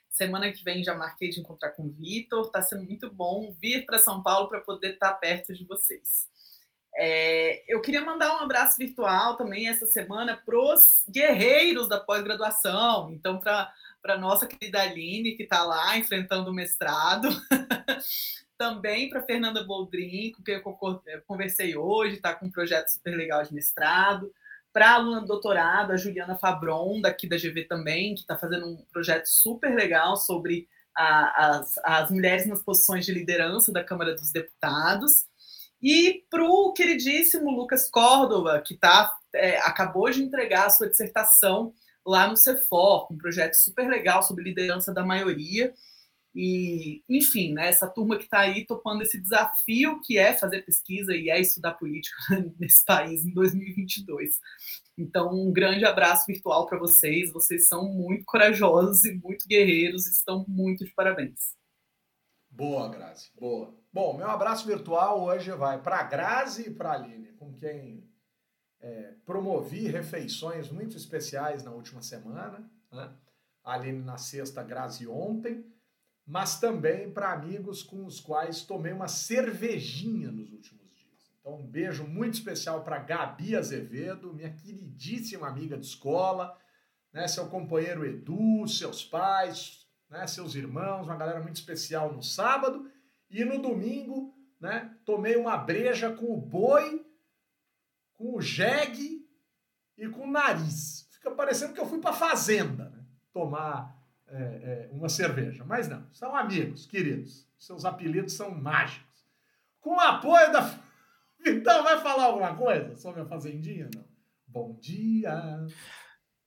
Semana que vem já marquei de encontrar com o Vitor. Está sendo muito bom vir para São Paulo para poder estar tá perto de vocês. É, eu queria mandar um abraço virtual também essa semana para os guerreiros da pós-graduação. Então, para a nossa querida Aline, que está lá enfrentando o mestrado. também para Fernanda Boldrin, com quem eu conversei hoje, está com um projeto super legal de mestrado. Para a aluna do doutorado, a Juliana Fabron, daqui da GV também, que está fazendo um projeto super legal sobre a, as, as mulheres nas posições de liderança da Câmara dos Deputados. E para o queridíssimo Lucas Córdova, que tá, é, acabou de entregar a sua dissertação lá no CEFOR, um projeto super legal sobre liderança da maioria. E, enfim, né, essa turma que está aí topando esse desafio que é fazer pesquisa e é estudar política nesse país em 2022. Então, um grande abraço virtual para vocês. Vocês são muito corajosos e muito guerreiros, estão muito de parabéns. Boa, Grazi, boa. Bom, meu abraço virtual hoje vai para a Grazi e para a Aline, com quem é, promovi refeições muito especiais na última semana. Né? A Aline na sexta, a Grazi ontem, mas também para amigos com os quais tomei uma cervejinha nos últimos dias. Então, um beijo muito especial para Gabi Azevedo, minha queridíssima amiga de escola, né? seu companheiro Edu, seus pais, né, seus irmãos, uma galera muito especial no sábado. E no domingo, né, tomei uma breja com o boi, com o jegue e com o nariz. Fica parecendo que eu fui para fazenda né, tomar é, é, uma cerveja. Mas não, são amigos, queridos. Seus apelidos são mágicos. Com o apoio da. Então, vai falar alguma coisa sobre a Fazendinha? Não. Bom dia.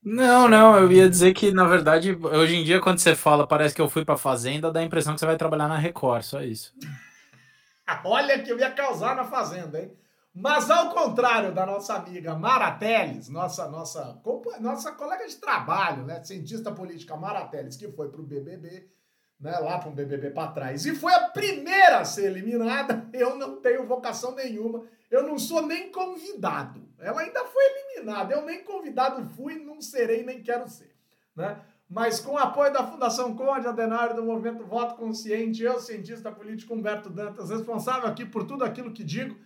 Não, não, eu ia dizer que, na verdade, hoje em dia, quando você fala, parece que eu fui pra fazenda, dá a impressão que você vai trabalhar na Record, só isso. Olha que eu ia causar na fazenda, hein? Mas ao contrário da nossa amiga Mara Teles, nossa, nossa, nossa colega de trabalho, né, cientista política Mara Teles, que foi pro BBB, né, lá um BBB para trás, e foi a primeira a ser eliminada, eu não tenho vocação nenhuma eu não sou nem convidado. Ela ainda foi eliminada. Eu nem convidado fui, não serei, nem quero ser. Né? Mas com o apoio da Fundação Conde Adenário, do Movimento Voto Consciente, eu, cientista político Humberto Dantas, responsável aqui por tudo aquilo que digo,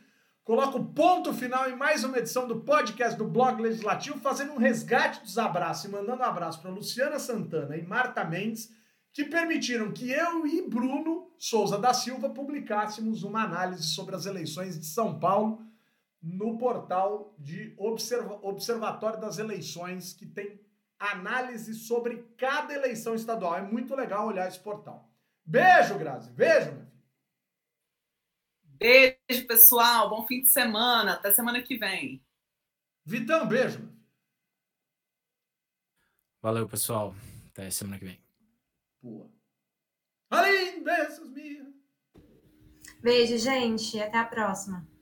coloco ponto final em mais uma edição do podcast do Blog Legislativo, fazendo um resgate dos abraços e mandando um abraço para Luciana Santana e Marta Mendes, que permitiram que eu e Bruno Souza da Silva publicássemos uma análise sobre as eleições de São Paulo no portal de Observa Observatório das Eleições, que tem análise sobre cada eleição estadual. É muito legal olhar esse portal. Beijo, Grazi. Beijo, meu filho. Beijo, pessoal. Bom fim de semana. Até semana que vem. Vitão, beijo. Valeu, pessoal. Até semana que vem. Boa. Aline, beijos, minha. Beijo, gente. Até a próxima.